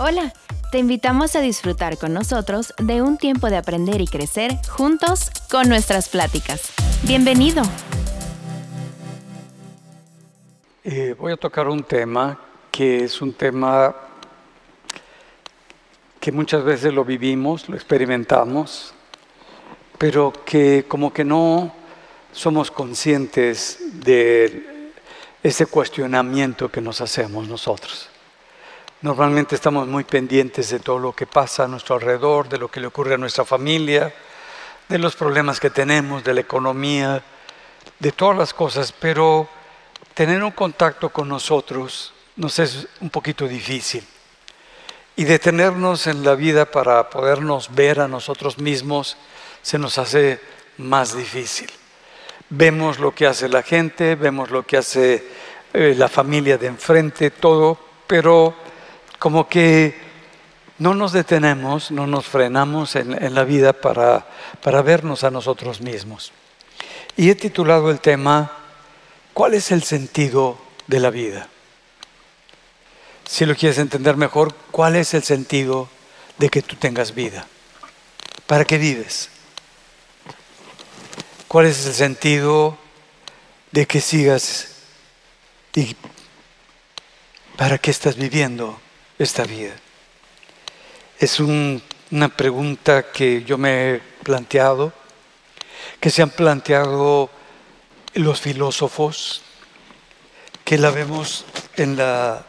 Hola, te invitamos a disfrutar con nosotros de un tiempo de aprender y crecer juntos con nuestras pláticas. Bienvenido. Eh, voy a tocar un tema que es un tema que muchas veces lo vivimos, lo experimentamos, pero que como que no somos conscientes de ese cuestionamiento que nos hacemos nosotros. Normalmente estamos muy pendientes de todo lo que pasa a nuestro alrededor, de lo que le ocurre a nuestra familia, de los problemas que tenemos, de la economía, de todas las cosas, pero tener un contacto con nosotros nos es un poquito difícil. Y detenernos en la vida para podernos ver a nosotros mismos se nos hace más difícil. Vemos lo que hace la gente, vemos lo que hace eh, la familia de enfrente, todo, pero como que no nos detenemos, no nos frenamos en, la vida para, para vernos a nosotros mismos. Y he titulado el tema, ¿cuál es el sentido de la vida? Si lo quieres entender mejor, ¿cuál es el sentido de que tú tengas vida? ¿Para qué vives? ¿Cuál es el sentido de que sigas y para qué estás viviendo? Esta vida? Es una pregunta que yo me he planteado, que se han planteado los filósofos, que la vemos en la,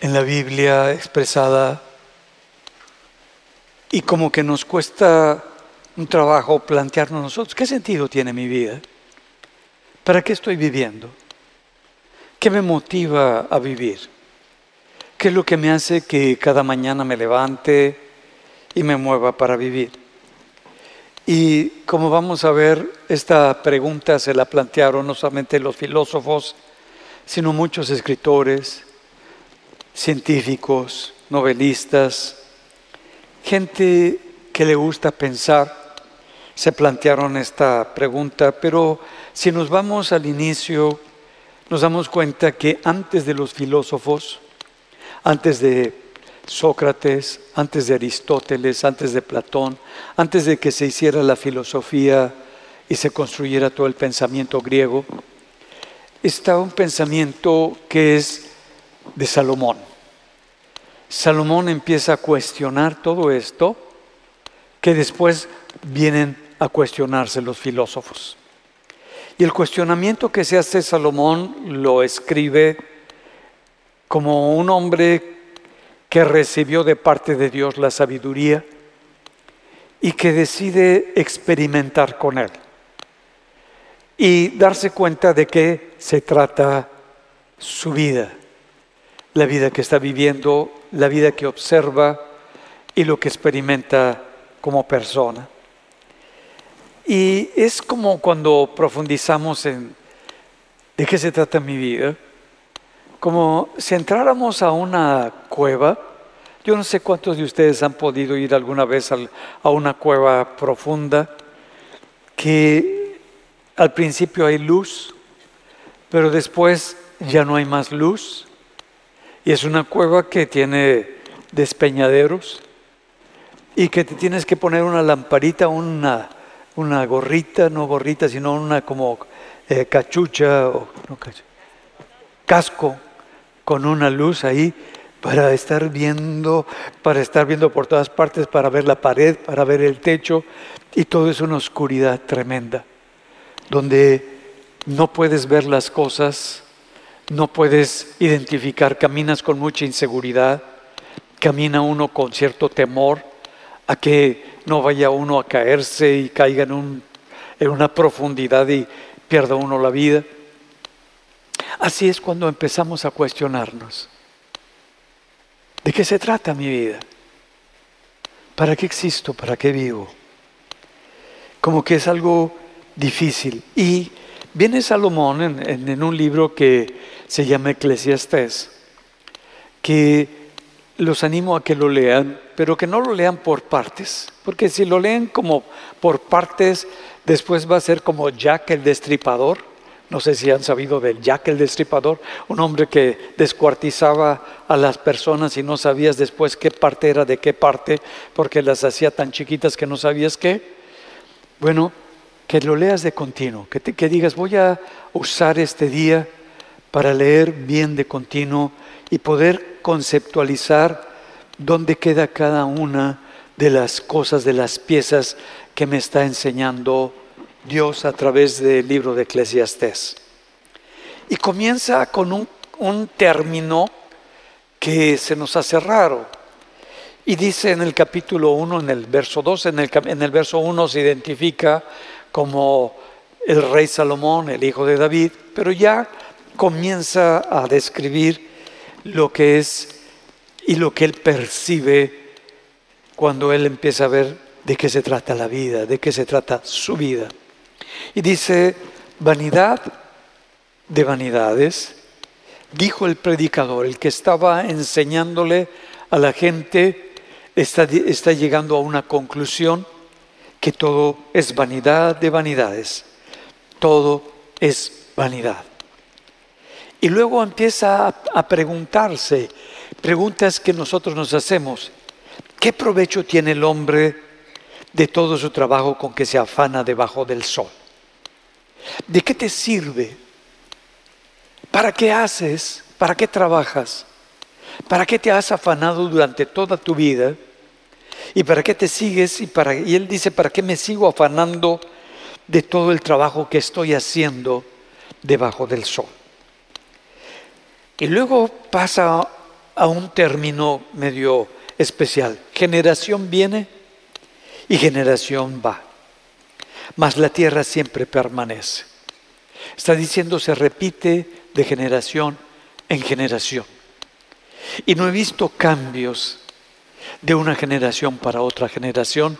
en la Biblia expresada y como que nos cuesta un trabajo plantearnos nosotros, ¿qué sentido tiene mi vida? ¿Para qué estoy viviendo? ¿Qué me motiva a vivir? ¿Qué es lo que me hace que cada mañana me levante y me mueva para vivir? Y como vamos a ver, esta pregunta se la plantearon no solamente los filósofos, sino muchos escritores, científicos, novelistas, gente que le gusta pensar, se plantearon esta pregunta, pero si nos vamos al inicio, nos damos cuenta que antes de los filósofos, antes de Sócrates, antes de Aristóteles, antes de Platón, antes de que se hiciera la filosofía y se construyera todo el pensamiento griego, está un pensamiento que es de Salomón. Salomón empieza a cuestionar todo esto que después vienen a cuestionarse los filósofos. Y el cuestionamiento que se hace Salomón lo escribe como un hombre que recibió de parte de Dios la sabiduría y que decide experimentar con él y darse cuenta de qué se trata su vida, la vida que está viviendo, la vida que observa y lo que experimenta como persona. Y es como cuando profundizamos en de qué se trata mi vida, como si entráramos a una cueva, yo no sé cuántos de ustedes han podido ir alguna vez a una cueva profunda, que al principio hay luz, pero después ya no hay más luz, y es una cueva que tiene despeñaderos y que te tienes que poner una lamparita, una, una gorrita, no gorrita, sino una como eh, cachucha o casco con una luz ahí para estar viendo, para estar viendo por todas partes, para ver la pared, para ver el techo, y todo es una oscuridad tremenda, donde no puedes ver las cosas, no puedes identificar, caminas con mucha inseguridad, camina uno con cierto temor a que no vaya uno a caerse y caiga en, en una profundidad y pierda uno la vida. Así es cuando empezamos a cuestionarnos. ¿De qué se trata mi vida? ¿Para qué existo? ¿Para qué vivo? Como que es algo difícil. Y viene Salomón en, un libro que se llama Eclesiastés, que los animo a que lo lean, pero que no lo lean por partes, porque si lo leen como por partes, después va a ser como Jack el destripador No sé si han sabido del Jack el Destripador, un hombre que descuartizaba a las personas y no sabías después qué parte era de qué parte, porque las hacía tan chiquitas que no sabías qué. Bueno, que lo leas de continuo, que, que digas, voy a usar este día para leer bien de continuo y poder conceptualizar dónde queda cada una de las cosas, de las piezas que me está enseñando Dios a través del libro de Eclesiastés. Y comienza con un, término que se nos hace raro. Y dice en el capítulo 1, en el verso 2, en el, en el verso 1 se identifica como el rey Salomón, el hijo de David, pero ya comienza a describir lo que es y lo que él percibe cuando él empieza a ver de qué se trata la vida, de qué se trata su vida. Y dice, vanidad de vanidades, dijo el predicador, el que estaba enseñándole a la gente, está, está llegando a una conclusión que todo es vanidad de vanidades, todo es vanidad. Y luego empieza a, preguntarse, preguntas que nosotros nos hacemos, ¿qué provecho tiene el hombre de todo su trabajo con que se afana debajo del sol? ¿De qué te sirve? ¿Para qué haces? ¿Para qué trabajas? ¿Para qué te has afanado durante toda tu vida? ¿Y para qué te sigues? Y, para, él dice, ¿para qué me sigo afanando de todo el trabajo que estoy haciendo debajo del sol? Y luego pasa a un término medio especial. Generación viene y generación va. Mas la tierra siempre permanece. Está diciendo, se repite de generación en generación. Y no he visto cambios de una generación para otra generación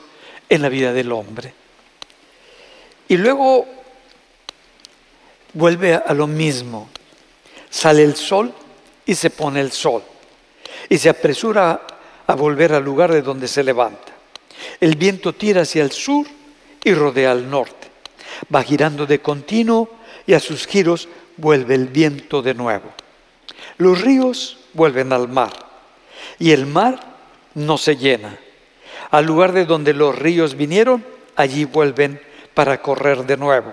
en la vida del hombre. Y luego vuelve a lo mismo. Sale el sol y se pone el sol. Y se apresura a volver al lugar de donde se levanta. El viento tira hacia el sur y rodea al norte. Va girando de continuo y a sus giros vuelve el viento de nuevo. Los ríos vuelven al mar y el mar no se llena. Al lugar de donde los ríos vinieron, allí vuelven para correr de nuevo.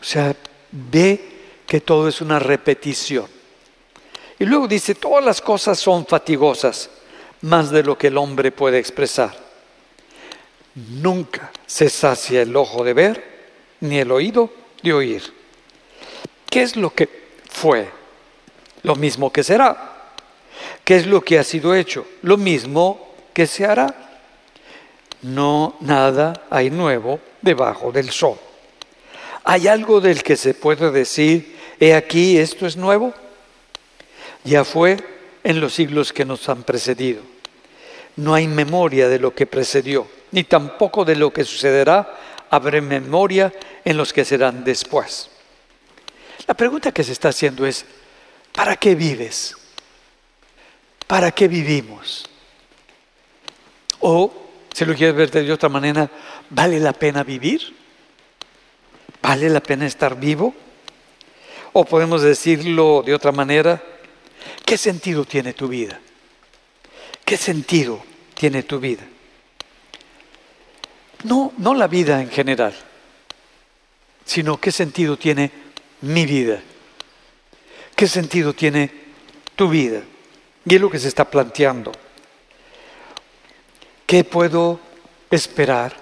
O sea, ve que todo es una repetición. Y luego dice, todas las cosas son fatigosas, más de lo que el hombre puede expresar. Nunca se sacia el ojo de ver, ni el oído de oír. ¿Qué es lo que fue? Lo mismo que será. ¿Qué es lo que ha sido hecho? Lo mismo que se hará. No nada hay nuevo debajo del sol. ¿Hay algo del que se puede decir He aquí, esto es nuevo. Ya fue en los siglos que nos han precedido. No hay memoria de lo que precedió, ni tampoco de lo que sucederá. Habrá memoria en los que serán después. La pregunta que se está haciendo es, ¿para qué vives? ¿Para qué vivimos? O, si lo quieres ver de otra manera, ¿vale la pena vivir? ¿Vale la pena estar vivo? O podemos decirlo de otra manera, ¿qué sentido tiene tu vida? ¿Qué sentido tiene tu vida? No, no la vida en general, sino qué sentido tiene mi vida. ¿Qué sentido tiene tu vida? Y es lo que se está planteando. ¿Qué puedo esperar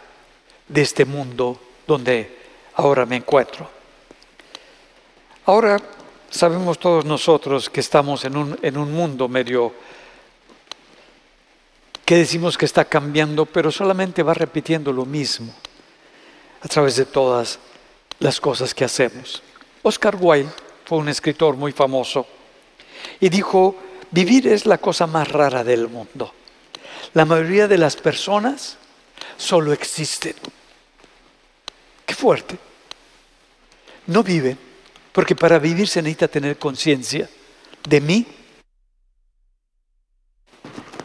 de este mundo donde ahora me encuentro? Ahora sabemos todos nosotros que estamos en un, en un mundo medio que decimos que está cambiando, pero solamente va repitiendo lo mismo a través de todas las cosas que hacemos. Oscar Wilde fue un escritor muy famoso y dijo, vivir es la cosa más rara del mundo. La mayoría de las personas solo existen. Qué fuerte. No viven porque para vivir se necesita tener conciencia de mí.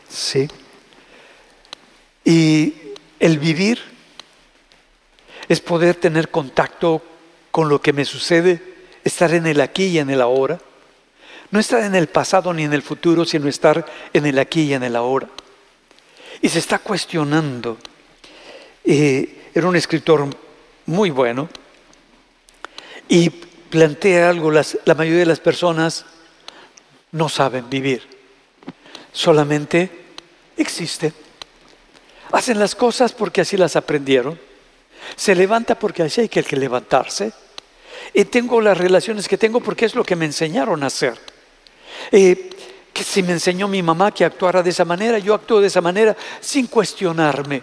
Sí. Y el vivir es poder tener contacto con lo que me sucede, estar en el aquí y en el ahora. No estar en el pasado ni en el futuro, sino estar en el aquí y en el ahora. Y se está cuestionando. Eh, era un escritor muy bueno y plantea algo, la mayoría de las personas no saben vivir, solamente existen. Hacen las cosas porque así las aprendieron. Se levanta porque así hay que levantarse. Y tengo las relaciones que tengo porque es lo que me enseñaron a hacer. Eh, que si me enseñó mi mamá que actuara de esa manera, yo actúo de esa manera sin cuestionarme,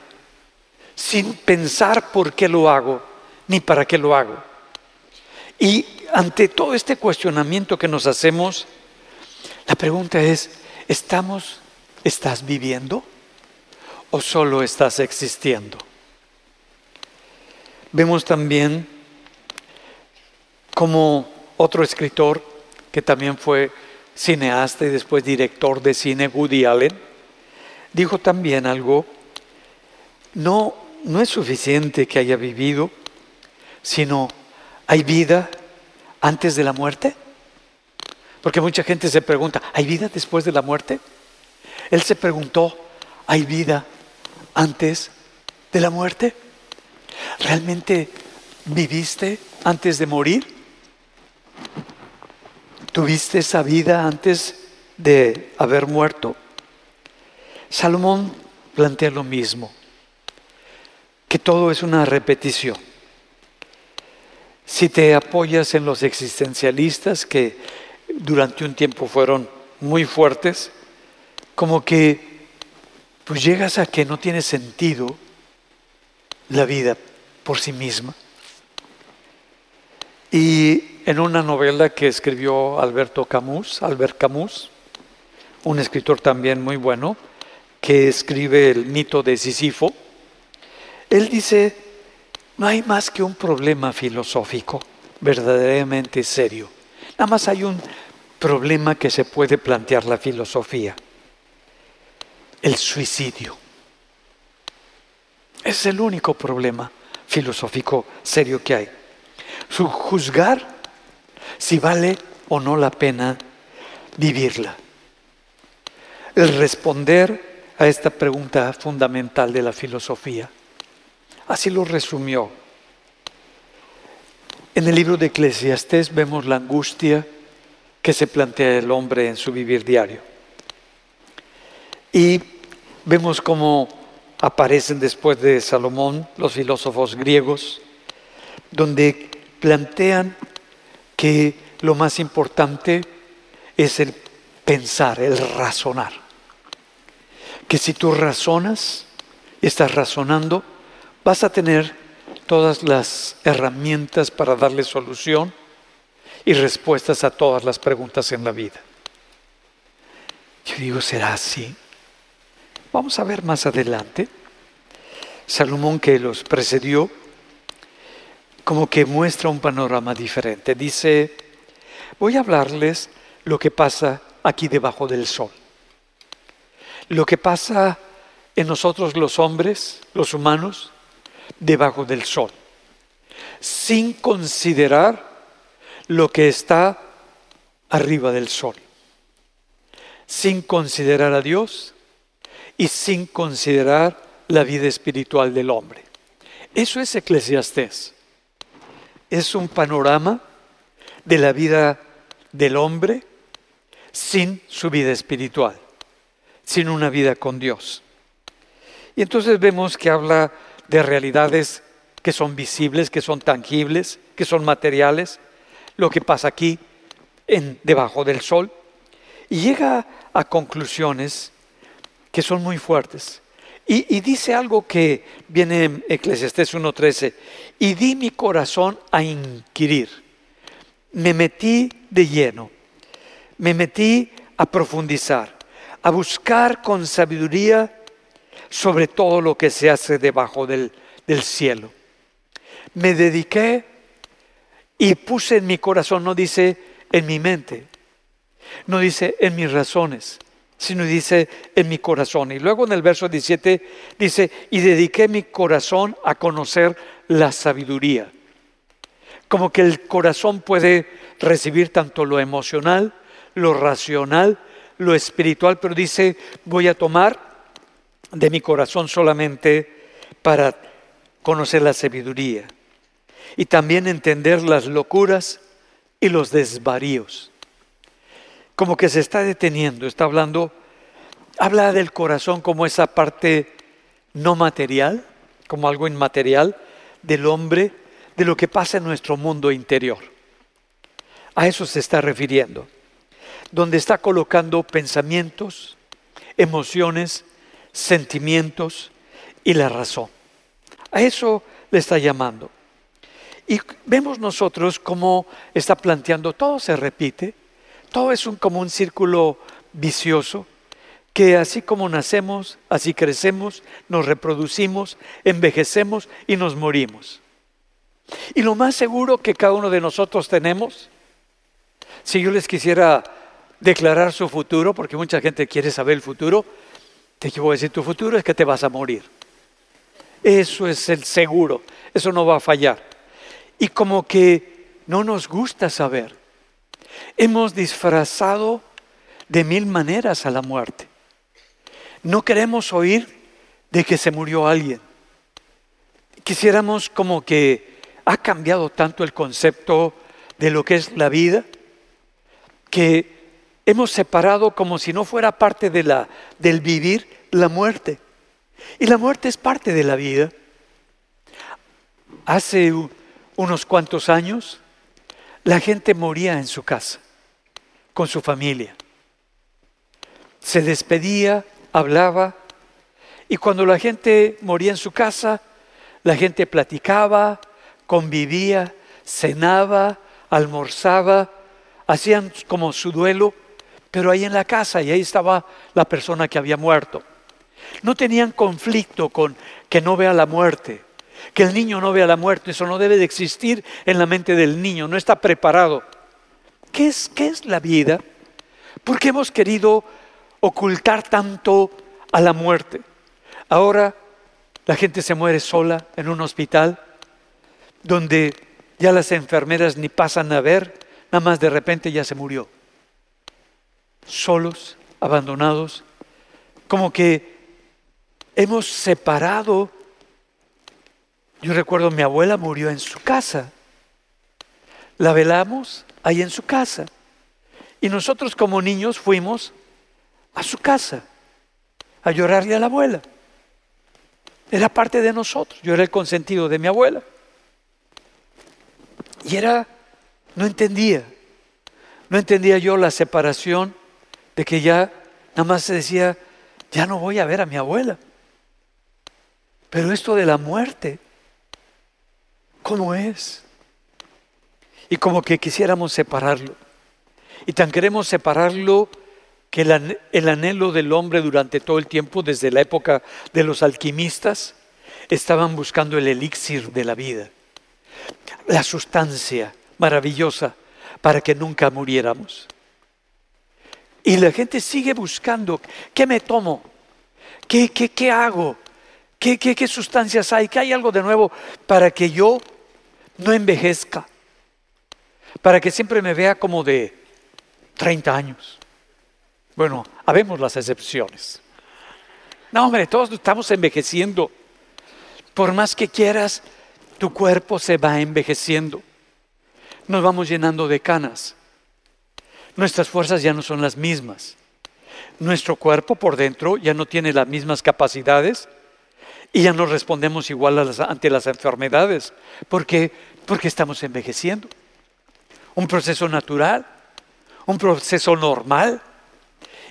sin pensar por qué lo hago, ni para qué lo hago. Y ante todo este cuestionamiento que nos hacemos, la pregunta es, ¿estamos, estás viviendo o solo estás existiendo? Vemos también como otro escritor que también fue cineasta y después director de cine, Woody Allen, dijo también algo, no, no es suficiente que haya vivido, sino hay vida antes de la muerte. Porque mucha gente se pregunta, ¿hay vida después de la muerte? Él se preguntó, ¿hay vida antes de la muerte? ¿Realmente viviste antes de morir? ¿Tuviste esa vida antes de haber muerto? Salomón plantea lo mismo, que todo es una repetición. Si te apoyas en los existencialistas que durante un tiempo fueron muy fuertes, como que pues llegas a que no tiene sentido la vida por sí misma. Y en una novela que escribió Alberto Camus, Albert Camus, un escritor también muy bueno, que escribe el mito de Sísifo, él dice, no hay más que un problema filosófico verdaderamente serio. Nada más hay un problema que se puede plantear la filosofía, el suicidio. Es el único problema filosófico serio que hay. Su juzgar si vale o no la pena vivirla. El responder a esta pregunta fundamental de la filosofía. Así lo resumió. En el libro de Eclesiastés vemos la angustia que se plantea el hombre en su vivir diario. Y vemos cómo aparecen después de Salomón los filósofos griegos, donde plantean que lo más importante es el pensar, el razonar. Que si tú razonas, estás razonando, vas a tener todas las herramientas para darle solución y respuestas a todas las preguntas en la vida. Yo digo, ¿será así? Vamos a ver más adelante. Salomón que los precedió como que muestra un panorama diferente. Dice, voy a hablarles lo que pasa aquí debajo del sol. Lo que pasa en nosotros los hombres, los humanos, debajo del sol. Sin considerar lo que está arriba del sol. Sin considerar a Dios y sin considerar la vida espiritual del hombre. Eso es Eclesiastés es un panorama de la vida del hombre sin su vida espiritual, sin una vida con Dios. Y entonces vemos que habla de realidades que son visibles, que son tangibles, que son materiales, lo que pasa aquí en, debajo del sol, y llega a conclusiones que son muy fuertes. Y, dice algo que viene en Eclesiastés 1.13, y di mi corazón a inquirir. Me metí de lleno, me metí a profundizar, a buscar con sabiduría sobre todo lo que se hace debajo del, del cielo. Me dediqué y puse en mi corazón, no dice en mi mente, no dice en mis razones, sino dice en mi corazón. Y luego en el verso 17 dice, y dediqué mi corazón a conocer la sabiduría. como que el corazón puede recibir tanto lo emocional, lo racional, lo espiritual, pero dice, voy a tomar de mi corazón solamente para conocer la sabiduría y también entender las locuras y los desvaríos. Como que se está deteniendo, está hablando, habla del corazón como esa parte no material, como algo inmaterial del hombre, de lo que pasa en nuestro mundo interior. A eso se está refiriendo, donde está colocando pensamientos, emociones, sentimientos y la razón. A eso le está llamando. Y vemos nosotros cómo está planteando, todo se repite, todo es un, como un círculo vicioso, que así como nacemos, así crecemos, nos reproducimos, envejecemos y nos morimos. Y lo más seguro que cada uno de nosotros tenemos, si yo les quisiera declarar su futuro, porque mucha gente quiere saber el futuro, te voy a decir, tu futuro es que te vas a morir. Eso es el seguro, eso no va a fallar. Y como que no nos gusta saber. Hemos disfrazado de mil maneras a la muerte. No queremos oír de que se murió alguien. Quisiéramos como que ha cambiado tanto el concepto de lo que es la vida que hemos separado como si no fuera parte de la, del vivir la muerte. Y la muerte es parte de la vida. Hace unos cuantos años, la gente moría en su casa, con su familia. Se despedía, hablaba, y cuando la gente moría en su casa, la gente platicaba, convivía, cenaba, almorzaba, hacían como su duelo, pero ahí en la casa, y ahí estaba la persona que había muerto. No tenían conflicto con que no vea la muerte, que el niño no vea la muerte, eso no debe de existir en la mente del niño, no está preparado. ¿Qué es, qué es la vida? ¿Por qué hemos querido ocultar tanto a la muerte? Ahora la gente se muere sola en un hospital donde ya las enfermeras ni pasan a ver, nada más de repente ya se murió. Solos, abandonados, como que hemos separado. Yo recuerdo mi abuela murió en su casa. La velamos ahí en su casa. Y nosotros como niños fuimos a su casa a llorarle a la abuela. Era parte de nosotros. Yo era el consentido de mi abuela. Y era, no entendía. No entendía yo la separación de que ya nada más se decía, ya no voy a ver a mi abuela. Pero esto de la muerte, ¿cómo es? Y como que quisiéramos separarlo. Y tan queremos separarlo que el, anhelo del hombre durante todo el tiempo, desde la época de los alquimistas, estaban buscando el elixir de la vida, la sustancia maravillosa para que nunca muriéramos. Y la gente sigue buscando, ¿qué me tomo? ¿Qué, qué, qué hago? ¿Qué, sustancias hay? ¿Qué hay algo de nuevo para que yo no envejezca? Para que siempre me vea como de 30 años. Bueno, habemos las excepciones. No, hombre, todos estamos envejeciendo. Por más que quieras, tu cuerpo se va envejeciendo. Nos vamos llenando de canas. Nuestras fuerzas ya no son las mismas. Nuestro cuerpo por dentro ya no tiene las mismas capacidades y ya no respondemos igual ante las enfermedades. ¿Por qué? Porque estamos envejeciendo. Un proceso natural, un proceso normal.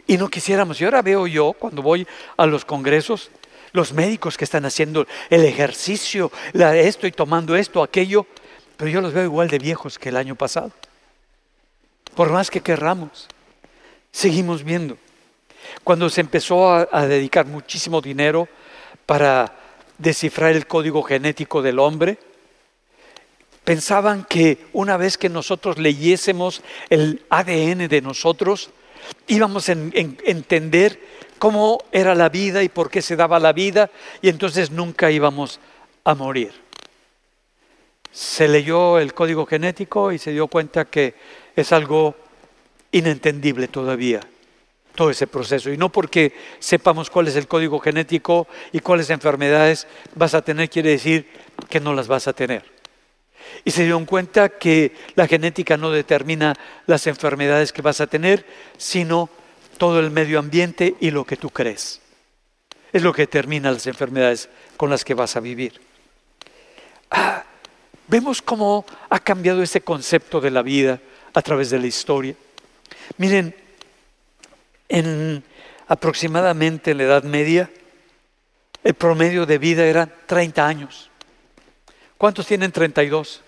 Y no quisiéramos. Y ahora veo yo, cuando voy a los congresos, los médicos que están haciendo el ejercicio, la, esto y tomando esto, aquello, pero yo los veo igual de viejos que el año pasado. Por más que querramos, seguimos viendo. Cuando se empezó a dedicar muchísimo dinero para descifrar el código genético del hombre. Pensaban que una vez que nosotros leyésemos el ADN de nosotros, íbamos a entender cómo era la vida y por qué se daba la vida y entonces nunca íbamos a morir. se leyó el código genético y se dio cuenta que es algo inentendible todavía todo ese proceso. Y no porque sepamos cuál es el código genético y cuáles enfermedades vas a tener, quiere decir que no las vas a tener. Y se dieron cuenta que la genética no determina las enfermedades que vas a tener, sino todo el medio ambiente y lo que tú crees. Es lo que determina las enfermedades con las que vas a vivir. Ah, vemos cómo ha cambiado ese concepto de la vida a través de la historia. Miren, en aproximadamente la Edad Media, el promedio de vida era 30 años. ¿Cuántos tienen 32?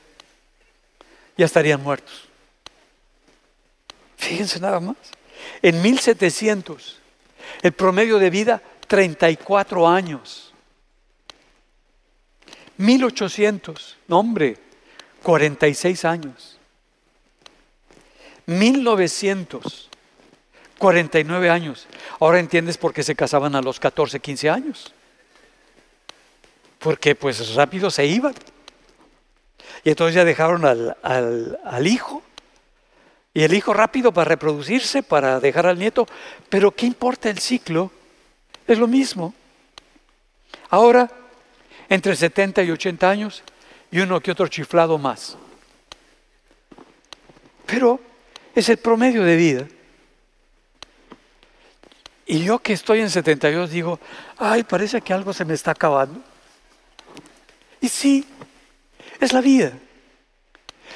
Ya estarían muertos. Fíjense nada más. En 1700, el promedio de vida, 34 años. 1800, no hombre, 46 años. 1900, 49 años. Ahora entiendes por qué se casaban a los 14, 15 años. Porque pues rápido se iban. Y entonces ya dejaron al, al hijo. Y el hijo rápido para reproducirse, para dejar al nieto. Pero ¿qué importa el ciclo? Es lo mismo. Ahora, entre 70 y 80 años y uno que otro chiflado más. Pero es el promedio de vida. Y yo que estoy en 72 digo, ay, parece que algo se me está acabando. Y sí, es la vida.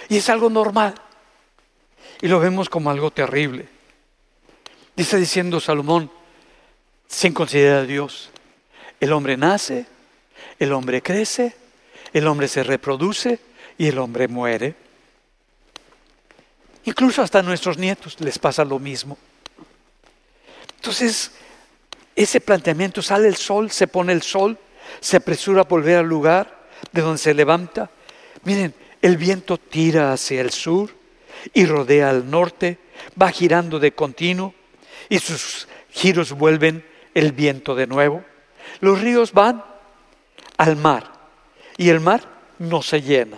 Y es algo normal. Y lo vemos como algo terrible. Dice diciendo Salomón, sin considerar a Dios, el hombre nace, el hombre crece, el hombre se reproduce y el hombre muere. Incluso hasta a nuestros nietos les pasa lo mismo. Entonces, ese planteamiento, sale el sol, se pone el sol, se apresura a volver al lugar de donde se levanta. Miren, el viento tira hacia el sur y rodea al norte, va girando de continuo y sus giros vuelven el viento de nuevo. Los ríos van al mar y el mar no se llena,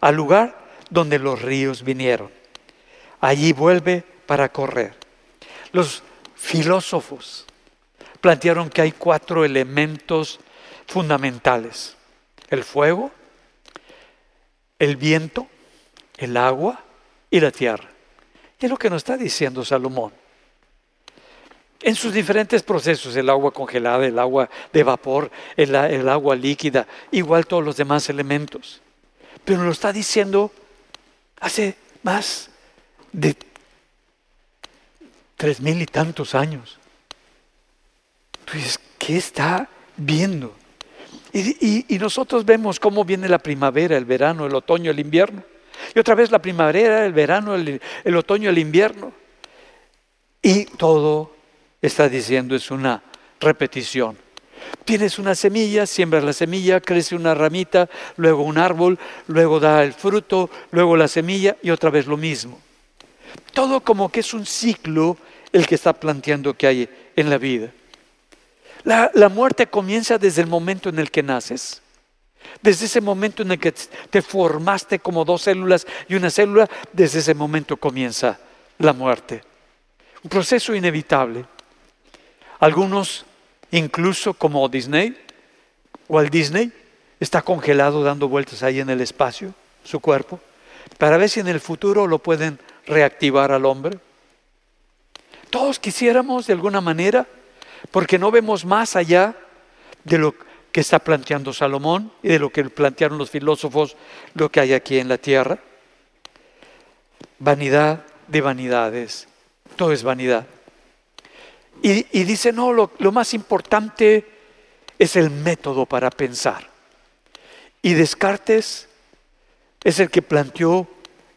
al lugar donde los ríos vinieron. Allí vuelve para correr. Los filósofos plantearon que hay cuatro elementos fundamentales. El fuego, el viento, el agua y la tierra. Y es lo que nos está diciendo Salomón. En sus diferentes procesos, el agua congelada, el agua de vapor, el, el agua líquida, igual todos los demás elementos. Pero lo está diciendo hace más de tres mil y tantos años. Pues, ¿qué está viendo? Y, nosotros vemos cómo viene la primavera, el verano, el otoño, el invierno. Y otra vez la primavera, el verano, el, el otoño, el invierno. Y todo está diciendo es una repetición. Tienes una semilla, siembras la semilla, crece una ramita, luego un árbol, luego da el fruto, luego la semilla y otra vez lo mismo. Todo como que es un ciclo el que está planteando que hay en la vida. La, muerte comienza desde el momento en el que naces. Desde ese momento en el que te formaste como dos células y una célula, desde ese momento comienza la muerte. Un proceso inevitable. Algunos, incluso como Disney, o al Disney, está congelado dando vueltas ahí en el espacio, su cuerpo, para ver si en el futuro lo pueden reactivar al hombre. Todos quisiéramos de alguna manera, porque no vemos más allá de lo que está planteando Salomón y de lo que plantearon los filósofos, lo que hay aquí en la tierra. Vanidad de vanidades, todo es vanidad. Y, dice, no, lo, más importante es el método para pensar. Y Descartes es el que planteó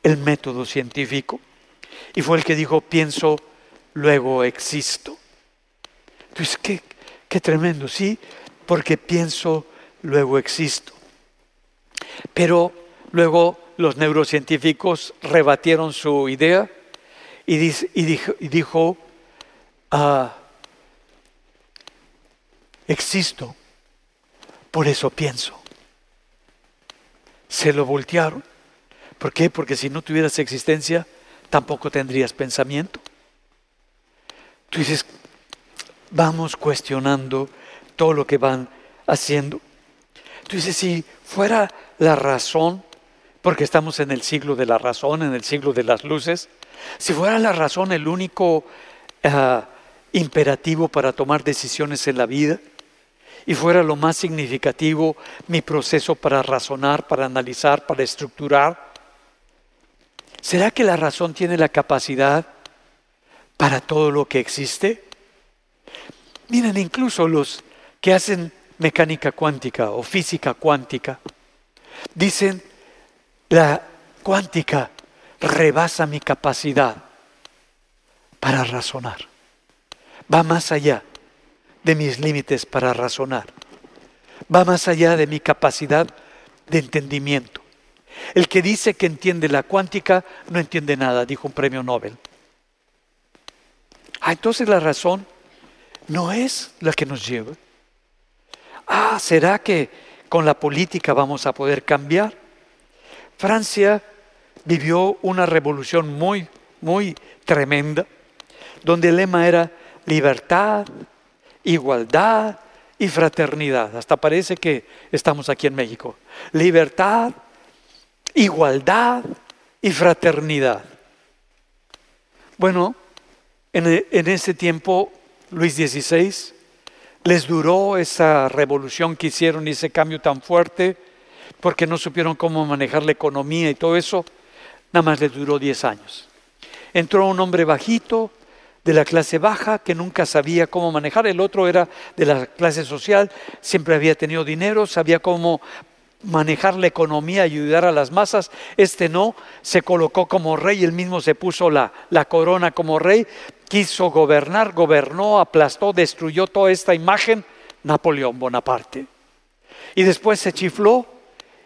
el método científico y fue el que dijo, pienso, luego existo. Entonces, qué, qué tremendo, ¿sí? Porque pienso, luego existo. Pero luego los neurocientíficos rebatieron su idea y, dijo, ah, existo, por eso pienso. se lo voltearon. ¿Por qué? Porque si no tuvieras existencia, tampoco tendrías pensamiento. Tú dices, vamos cuestionando todo lo que van haciendo. Dices, si fuera la razón, porque estamos en el siglo de la razón, en el siglo de las luces, si fuera la razón el único ah, imperativo para tomar decisiones en la vida, y fuera lo más significativo mi proceso para razonar, para analizar, para estructurar, ¿será que la razón tiene la capacidad para todo lo que existe? Miren, incluso los que hacen mecánica cuántica o física cuántica, dicen, la cuántica rebasa mi capacidad para razonar. Va más allá de mis límites para razonar. Va más allá de mi capacidad de entendimiento. El que dice que entiende la cuántica no entiende nada, dijo un premio Nobel. Ah, entonces la razón no es la que nos lleva. Ah, ¿será que con la política vamos a poder cambiar? Francia vivió una revolución muy, muy tremenda, donde el lema era libertad, igualdad y fraternidad. Hasta parece que estamos aquí en México. Libertad, igualdad y fraternidad. Bueno, en, ese tiempo, Luis XVI, les duró esa revolución que hicieron y ese cambio tan fuerte, porque no supieron cómo manejar la economía y todo eso, nada más les duró 10 años. Entró un hombre bajito, de la clase baja que nunca sabía cómo manejar, el otro era de la clase social, siempre había tenido dinero, sabía cómo manejar la economía, ayudar a las masas, este no, se colocó como rey, él mismo se puso la, la corona como rey, quiso gobernar, gobernó, aplastó, destruyó toda esta imagen, Napoleón Bonaparte. Y después se chifló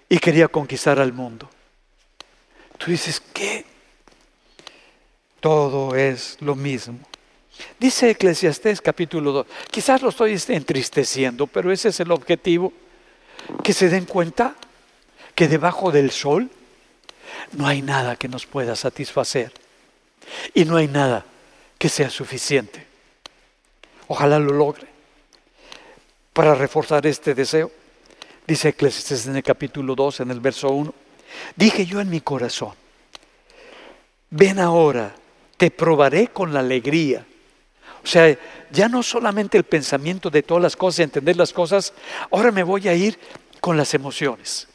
y quería conquistar al mundo. Tú dices, ¿qué? Todo es lo mismo. Dice Eclesiastés capítulo 2, quizás lo estoy entristeciendo, pero ese es el objetivo, que se den cuenta que debajo del sol no hay nada que nos pueda satisfacer y no hay nada que sea suficiente. Ojalá lo logre. Para reforzar este deseo, dice Eclesiastés en el capítulo 2, en el verso 1, dije yo en mi corazón, ven ahora, te probaré con la alegría o sea, ya no solamente el pensamiento de todas las cosas, entender las cosas, ahora me voy a ir con las emociones.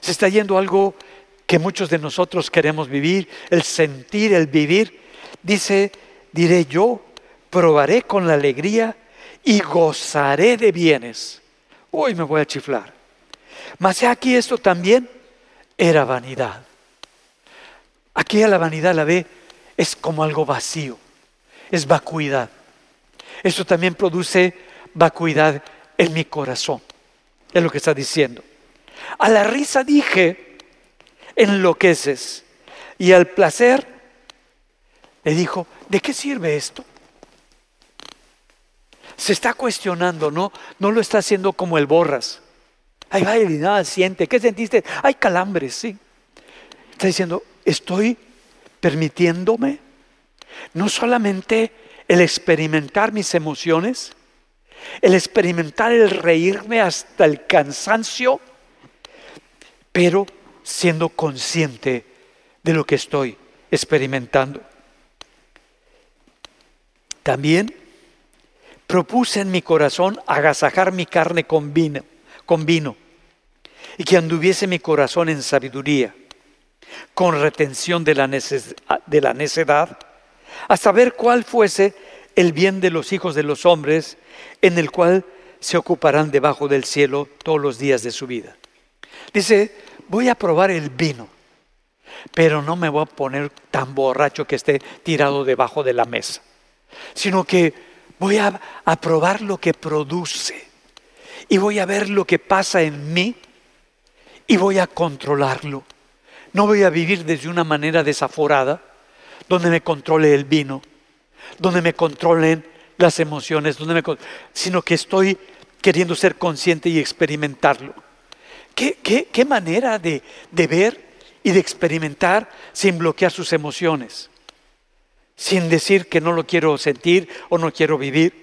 Se está yendo algo que muchos de nosotros queremos vivir, el sentir, el vivir. Dice, diré yo, probaré con la alegría y gozaré de bienes. Hoy me voy a chiflar. Mas aquí esto también era vanidad. Aquí a la vanidad la ve es como algo vacío es vacuidad. Eso también produce vacuidad en mi corazón. Es lo que está diciendo. A la risa dije, enloqueces. Y al placer le dijo, ¿de qué sirve esto? Se está cuestionando, ¿no? No lo está haciendo como el borras. Ay, ay, nada siente. ¿Qué sentiste? Hay calambres, sí. Está diciendo, estoy permitiéndome no solamente el experimentar mis emociones, el experimentar el reírme hasta el cansancio, pero siendo consciente de lo que estoy experimentando. También propuse en mi corazón agasajar mi carne con vino, con vino y que anduviese mi corazón en sabiduría, con retención de la, de la necedad a saber cuál fuese el bien de los hijos de los hombres, en el cual se ocuparán debajo del cielo todos los días de su vida. Dice, voy a probar el vino, pero no me voy a poner tan borracho que esté tirado debajo de la mesa, sino que voy a, probar lo que produce y voy a ver lo que pasa en mí y voy a controlarlo. No voy a vivir desde una manera desaforada, donde me controle el vino, donde me controlen las emociones, donde me, sino que estoy queriendo ser consciente y experimentarlo. qué, qué, qué manera de, de ver y de experimentar sin bloquear sus emociones, sin decir que no lo quiero sentir o no quiero vivir.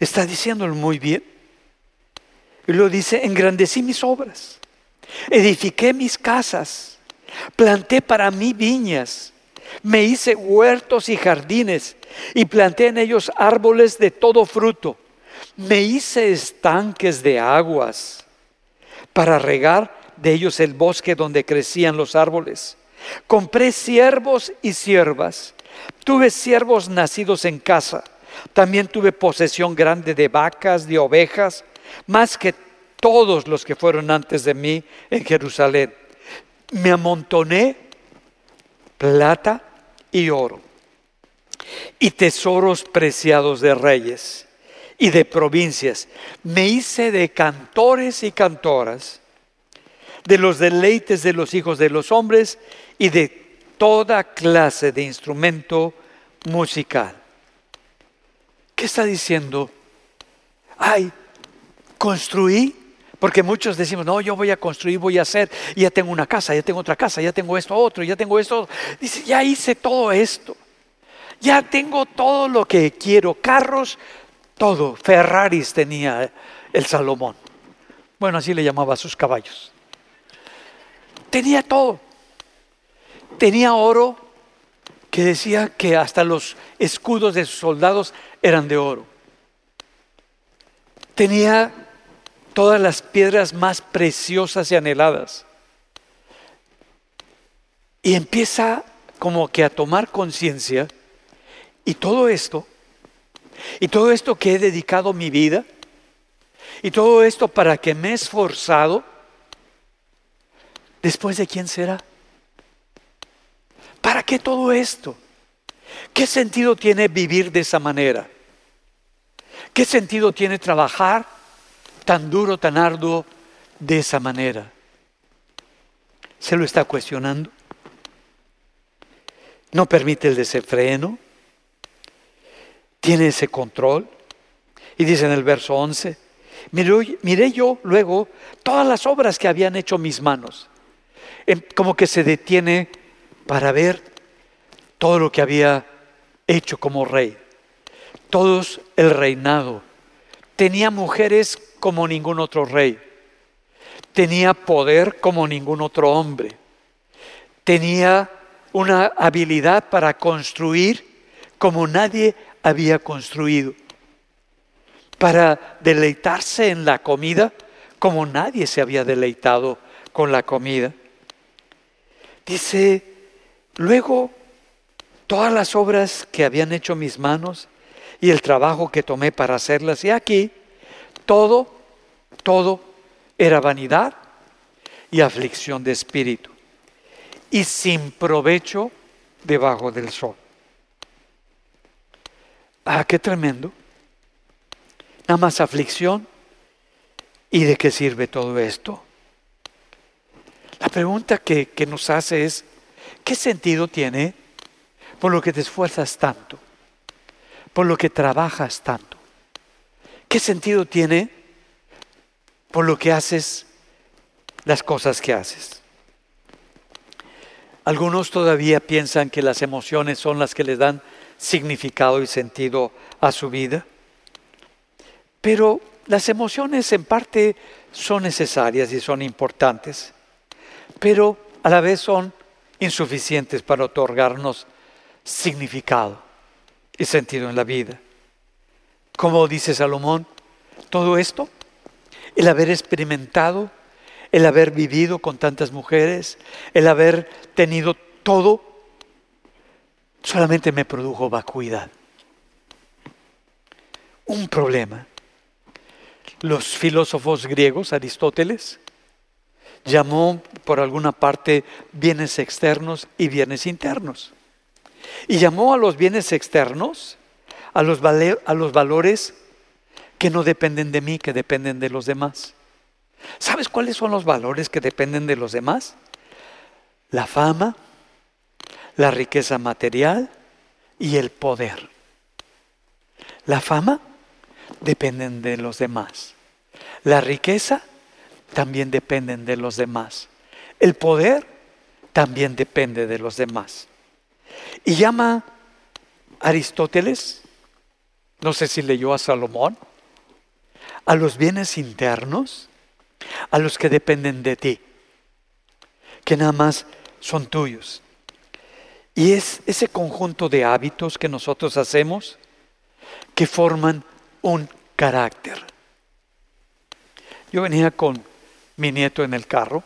Está diciéndolo muy bien. Y lo dice, engrandecí mis obras, edifiqué mis casas, planté para mí viñas, me hice huertos y jardines y planté en ellos árboles de todo fruto. Me hice estanques de aguas para regar de ellos el bosque donde crecían los árboles. Compré siervos y siervas. Tuve siervos nacidos en casa. También tuve posesión grande de vacas, de ovejas, más que todos los que fueron antes de mí en Jerusalén. Me amontoné plata y oro y tesoros preciados de reyes y de provincias. Me hice de cantores y cantoras, de los deleites de los hijos de los hombres y de toda clase de instrumento musical. ¿Qué está diciendo? Ay, construí, porque muchos decimos, no, yo voy a construir, voy a hacer, y ya tengo una casa, ya tengo otra casa, ya tengo esto otro, ya tengo esto. Dice, ya hice todo esto. Ya tengo todo lo que quiero, carros, todo. Ferraris tenía el Salomón. Bueno, así le llamaba a sus caballos. Tenía todo. Tenía oro que decía que hasta los escudos de sus soldados eran de oro. Tenía todas las piedras más preciosas y anheladas. Y empieza como que a tomar conciencia y todo esto, y todo esto que he dedicado mi vida, y todo esto para que me he esforzado, después de quién será? ¿Para qué todo esto? ¿Qué sentido tiene vivir de esa manera? ¿Qué sentido tiene trabajar tan duro, tan arduo de esa manera? ¿Se lo está cuestionando? ¿No permite el desenfreno? tiene ese control. Y dice en el verso 11, miré, yo luego todas las obras que habían hecho mis manos. Como que se detiene para ver todo lo que había hecho como rey. Todos el reinado. Tenía mujeres como ningún otro rey. Tenía poder como ningún otro hombre. Tenía una habilidad para construir como nadie había construido, para deleitarse en la comida como nadie se había deleitado con la comida. Dice, luego todas las obras que habían hecho mis manos y el trabajo que tomé para hacerlas, y aquí todo, todo era vanidad y aflicción de espíritu, y sin provecho debajo del sol. Ah, qué tremendo. Nada más aflicción. ¿Y de qué sirve todo esto? La pregunta que, que nos hace es, ¿qué sentido tiene por lo que te esfuerzas tanto? Por lo que trabajas tanto. ¿Qué sentido tiene por lo que haces las cosas que haces? Algunos todavía piensan que las emociones son las que les dan significado y sentido a su vida. Pero las emociones en parte son necesarias y son importantes, pero a la vez son insuficientes para otorgarnos significado y sentido en la vida. Como dice Salomón, todo esto, el haber experimentado, el haber vivido con tantas mujeres, el haber tenido todo solamente me produjo vacuidad. Un problema. Los filósofos griegos, Aristóteles, llamó por alguna parte bienes externos y bienes internos. Y llamó a los bienes externos a los, a los valores que no dependen de mí, que dependen de los demás. ¿Sabes cuáles son los valores que dependen de los demás? La fama, la riqueza material y el poder. La fama dependen de los demás. La riqueza también dependen de los demás. El poder también depende de los demás. Y llama Aristóteles, no sé si leyó a Salomón, a los bienes internos, a los que dependen de ti, que nada más son tuyos. Y es ese conjunto de hábitos que nosotros hacemos que forman un carácter. Yo venía con mi nieto en el carro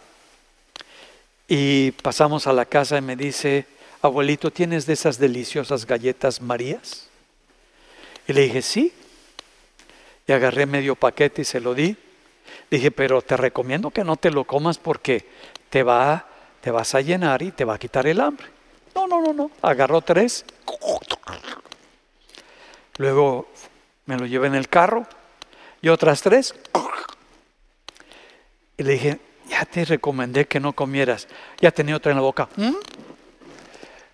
y pasamos a la casa y me dice, abuelito, ¿tienes de esas deliciosas galletas Marías? Y le dije, sí. Y agarré medio paquete y se lo di. Dije, pero te recomiendo que no te lo comas porque te, va, te vas a llenar y te va a quitar el hambre. No, no, no, no. Agarró tres. Luego me lo llevé en el carro y otras tres. Y le dije, ya te recomendé que no comieras. Ya tenía otra en la boca. ¿Mm?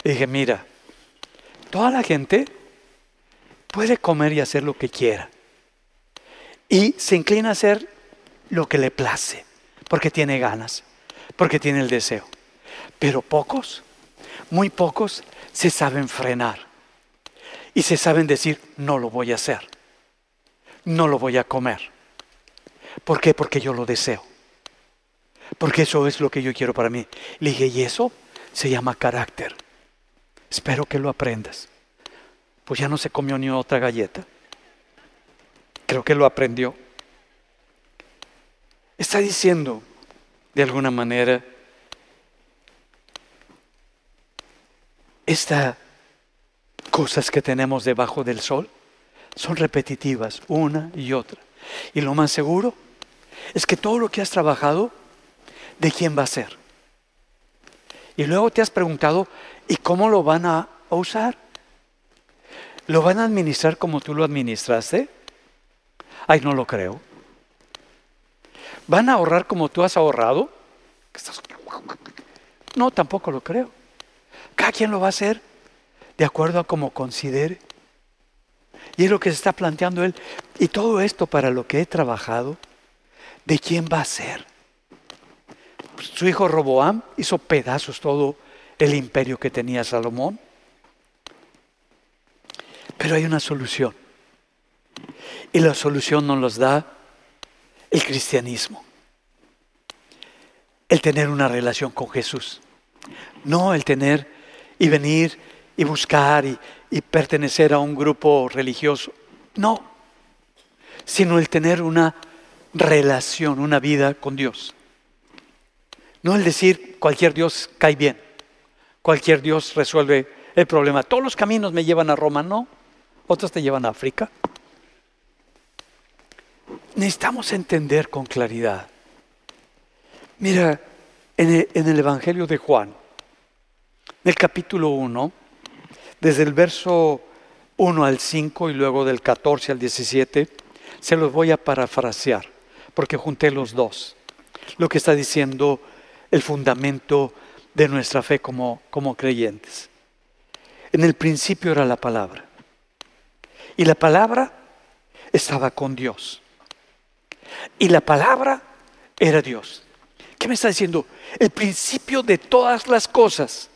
Le dije, mira, toda la gente puede comer y hacer lo que quiera. Y se inclina a hacer lo que le place, porque tiene ganas, porque tiene el deseo. Pero pocos, muy pocos, se saben frenar. Y se saben decir, no lo voy a hacer. No lo voy a comer. ¿Por qué? Porque yo lo deseo. Porque eso es lo que yo quiero para mí. Le dije, y eso se llama carácter. Espero que lo aprendas. Pues ya no se comió ni otra galleta. Creo que lo aprendió. Está diciendo, de alguna manera, estas cosas que tenemos debajo del sol son repetitivas, una y otra. Y lo más seguro es que todo lo que has trabajado, ¿de quién va a ser? Y luego te has preguntado, ¿y cómo lo van a usar? ¿Lo van a administrar como tú lo administraste? Ay, no lo creo. ¿Van a ahorrar como tú has ahorrado? No, tampoco lo creo. Cada quien lo va a hacer de acuerdo a como considere. Y es lo que se está planteando él. Y todo esto para lo que he trabajado, ¿de quién va a ser? Su hijo Roboam hizo pedazos todo el imperio que tenía Salomón. Pero hay una solución. Y la solución nos los da el cristianismo. El tener una relación con Jesús. No el tener y venir y buscar y, y pertenecer a un grupo religioso. No. Sino el tener una relación, una vida con Dios. No el decir cualquier Dios cae bien, cualquier Dios resuelve el problema. Todos los caminos me llevan a Roma, no. Otros te llevan a África, necesitamos entender con claridad. Mira, en el, Evangelio de Juan, en el capítulo 1, desde el verso 1 al 5 y luego del 14 al 17, se los voy a parafrasear, porque junté los dos. Lo que está diciendo el fundamento de nuestra fe como, como creyentes. En el principio era la palabra. Y la palabra estaba con Dios. Y la palabra era Dios. ¿Qué me está diciendo? El principio de todas las cosas.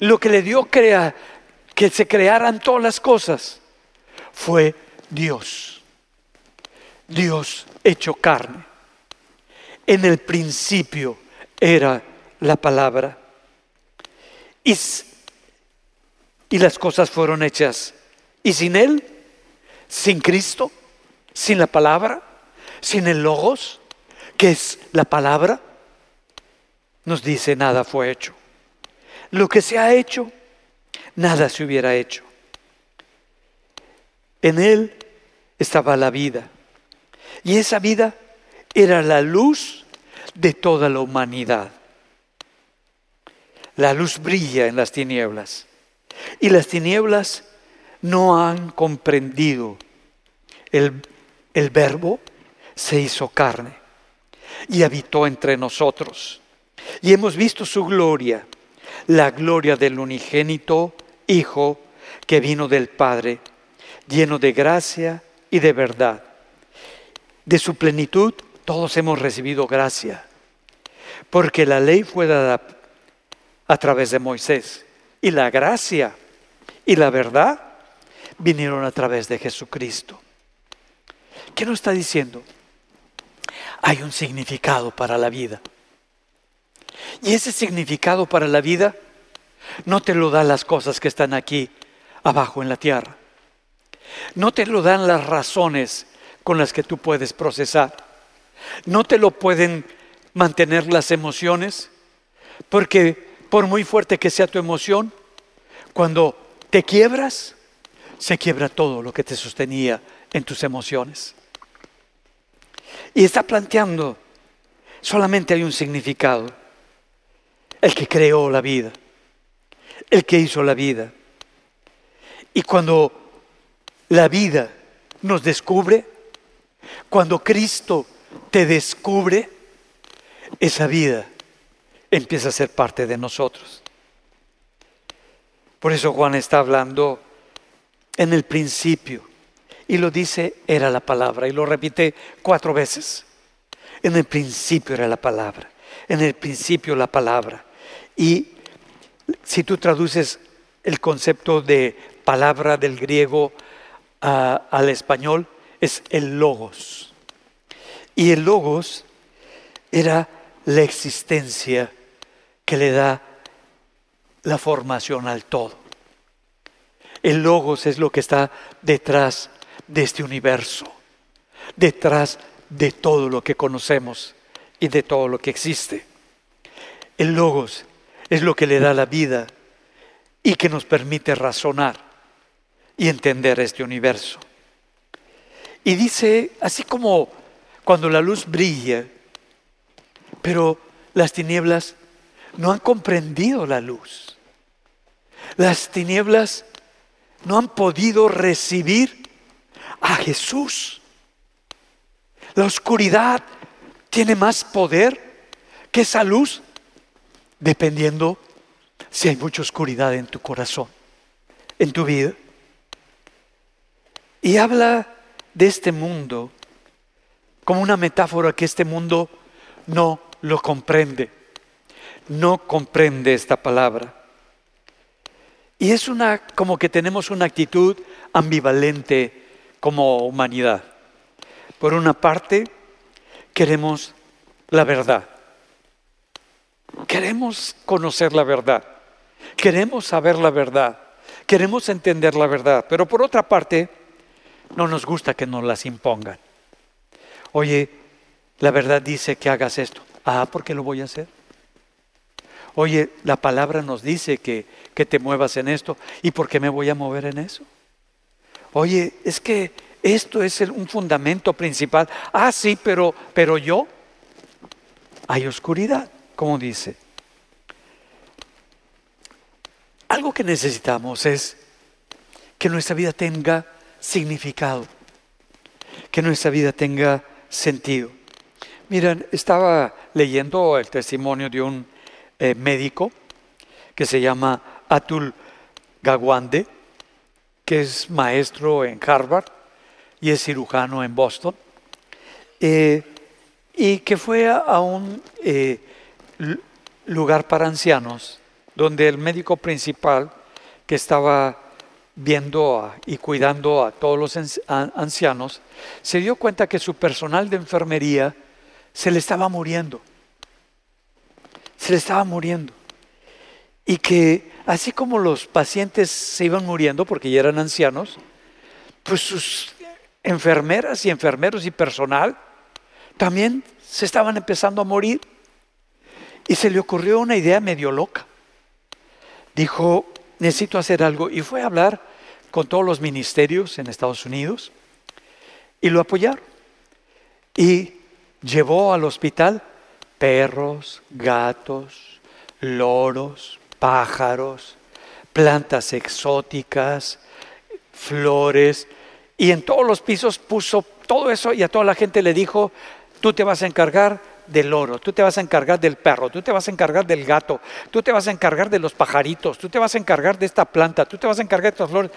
Lo que le dio crea, que se crearan todas las cosas fue Dios. Dios hecho carne. En el principio era la palabra. Y, y las cosas fueron hechas. Y sin Él, sin Cristo, sin la palabra, sin el logos, que es la palabra, nos dice nada fue hecho. Lo que se ha hecho, nada se hubiera hecho. En él estaba la vida. Y esa vida era la luz de toda la humanidad. La luz brilla en las tinieblas. Y las tinieblas no han comprendido el, el verbo se hizo carne y habitó entre nosotros. Y hemos visto su gloria, la gloria del unigénito Hijo que vino del Padre, lleno de gracia y de verdad. De su plenitud todos hemos recibido gracia, porque la ley fue dada a través de Moisés y la gracia y la verdad vinieron a través de Jesucristo. ¿Qué nos está diciendo? Hay un significado para la vida. Y ese significado para la vida no te lo dan las cosas que están aquí abajo en la tierra. No te lo dan las razones con las que tú puedes procesar. No te lo pueden mantener las emociones, porque por muy fuerte que sea tu emoción, cuando te quiebras, se quiebra todo lo que te sostenía en tus emociones. Y está planteando, solamente hay un significado, el que creó la vida, el que hizo la vida. Y cuando la vida nos descubre, cuando Cristo te descubre, esa vida empieza a ser parte de nosotros. Por eso Juan está hablando en el principio y lo dice, era la palabra, y lo repite cuatro veces. En el principio era la palabra, en el principio la palabra. Y si tú traduces el concepto de palabra del griego al español, es el logos. Y el logos era la existencia que le da la formación al todo. El logos es lo que está detrás de este universo, detrás de todo lo que conocemos y de todo lo que existe. El logos es lo que le da la vida y que nos permite razonar y entender este universo. Y dice, así como cuando la luz brilla, pero las tinieblas no han comprendido la luz. Las tinieblas no han podido recibir a Jesús. La oscuridad tiene más poder que esa luz, dependiendo si hay mucha oscuridad en tu corazón, en tu vida. Y habla de este mundo como una metáfora que este mundo no lo comprende, no comprende esta palabra. Y es una, como que tenemos una actitud ambivalente como humanidad. Por una parte, queremos la verdad. Queremos conocer la verdad. Queremos saber la verdad. Queremos entender la verdad. Pero por otra parte, no nos gusta que nos las impongan. Oye, la verdad dice que hagas esto. Ah, ¿por qué lo voy a hacer? Oye, la palabra nos dice que, que te muevas en esto. ¿Y por qué me voy a mover en eso? Oye, es que esto es un fundamento principal. Ah, sí, pero, pero yo. Hay oscuridad, como dice. Algo que necesitamos es que nuestra vida tenga significado, que nuestra vida tenga sentido. Miren, estaba leyendo el testimonio de un eh, médico que se llama Atul Gawande, que es maestro en Harvard y es cirujano en Boston, eh, y que fue a, un eh, lugar para ancianos, donde el médico principal que estaba viendo y cuidando a todos los ancianos, se dio cuenta que su personal de enfermería se le estaba muriendo. Se le estaba muriendo. Y que así como los pacientes se iban muriendo porque ya eran ancianos, pues sus enfermeras y enfermeros y personal también se estaban empezando a morir. Y se le ocurrió una idea medio loca. Dijo, necesito hacer algo. Y fue a hablar con todos los ministerios en Estados Unidos y lo apoyaron. Y llevó al hospital perros, gatos, loros, pájaros, plantas exóticas, flores, y en todos los pisos puso todo eso y a toda la gente le dijo, tú te vas a encargar del loro, tú te vas a encargar del perro, tú te vas a encargar del gato, tú te vas a encargar de los pajaritos, tú te vas a encargar de esta planta, tú te vas a encargar de estas flores.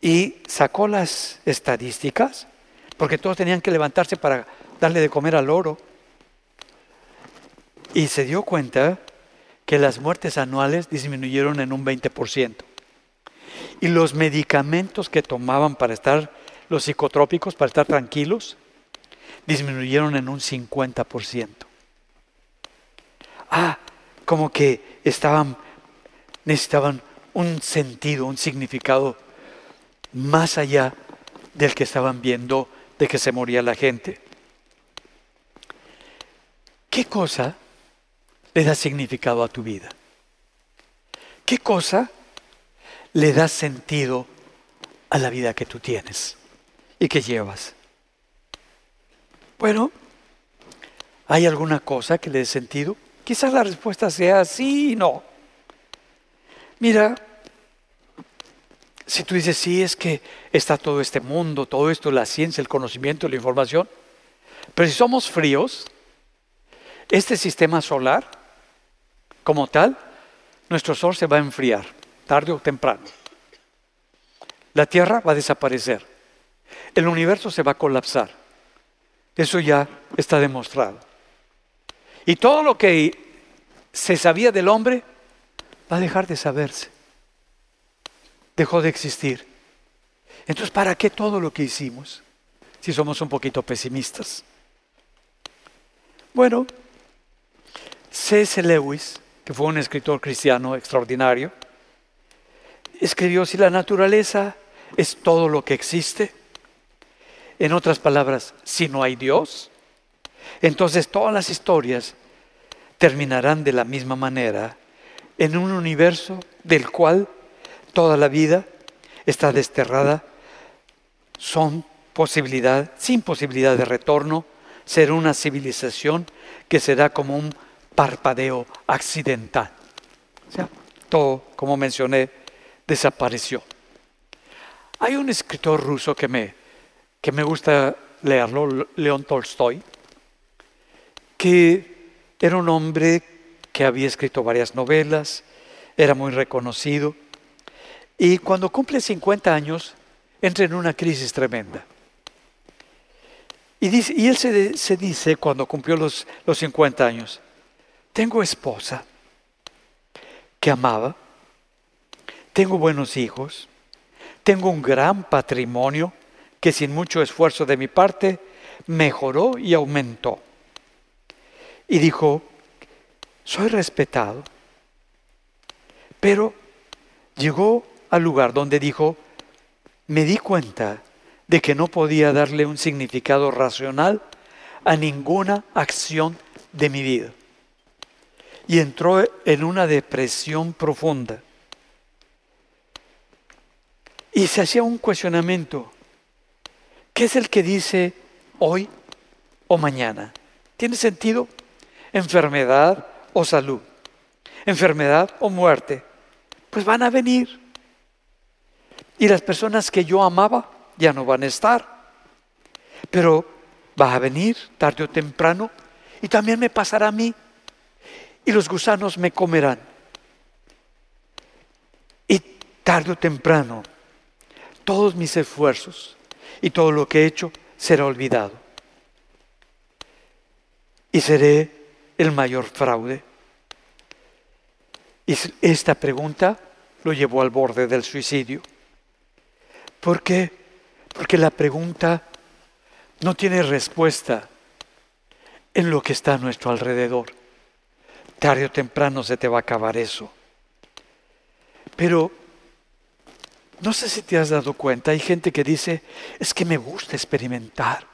Y sacó las estadísticas, porque todos tenían que levantarse para darle de comer al oro. Y se dio cuenta que las muertes anuales disminuyeron en un 20%. Y los medicamentos que tomaban para estar, los psicotrópicos, para estar tranquilos, disminuyeron en un 50%. Ah, como que estaban, necesitaban un sentido, un significado más allá del que estaban viendo de que se moría la gente. ¿Qué cosa le da significado a tu vida? ¿Qué cosa le da sentido a la vida que tú tienes y que llevas? Bueno, ¿hay alguna cosa que le dé sentido? Quizás la respuesta sea sí y no. Mira, si tú dices, sí, es que está todo este mundo, todo esto, la ciencia, el conocimiento, la información, pero si somos fríos, este sistema solar, como tal, nuestro sol se va a enfriar, tarde o temprano. La Tierra va a desaparecer. El universo se va a colapsar. Eso ya está demostrado. Y todo lo que se sabía del hombre va a dejar de saberse dejó de existir. Entonces, ¿para qué todo lo que hicimos si somos un poquito pesimistas? Bueno, C.S. Lewis, que fue un escritor cristiano extraordinario, escribió, si la naturaleza es todo lo que existe, en otras palabras, si no hay Dios, entonces todas las historias terminarán de la misma manera en un universo del cual toda la vida está desterrada, son posibilidad, sin posibilidad de retorno, ser una civilización que será como un parpadeo accidental. Todo, como mencioné, desapareció. Hay un escritor ruso que me, que me gusta leerlo, León Tolstoy, que era un hombre que había escrito varias novelas, era muy reconocido, y cuando cumple 50 años, entra en una crisis tremenda. Y, él se, dice, cuando cumplió los, los 50 años, tengo esposa que amaba, tengo buenos hijos, tengo un gran patrimonio que sin mucho esfuerzo de mi parte mejoró y aumentó. Y dijo, soy respetado, pero llegó al lugar donde dijo, me di cuenta de que no podía darle un significado racional a ninguna acción de mi vida. Y entró en una depresión profunda. Y se hacía un cuestionamiento. ¿Qué es el que dice hoy o mañana? ¿Tiene sentido? Enfermedad o salud. Enfermedad o muerte. Pues van a venir. Y las personas que yo amaba ya no van a estar. Pero va a venir tarde o temprano y también me pasará a mí. Y los gusanos me comerán. Y tarde o temprano todos mis esfuerzos y todo lo que he hecho será olvidado. Y seré el mayor fraude. Y esta pregunta lo llevó al borde del suicidio. ¿Por qué? Porque la pregunta no tiene respuesta en lo que está a nuestro alrededor. Tarde o temprano se te va a acabar eso. Pero no sé si te has dado cuenta, hay gente que dice, es que me gusta experimentar,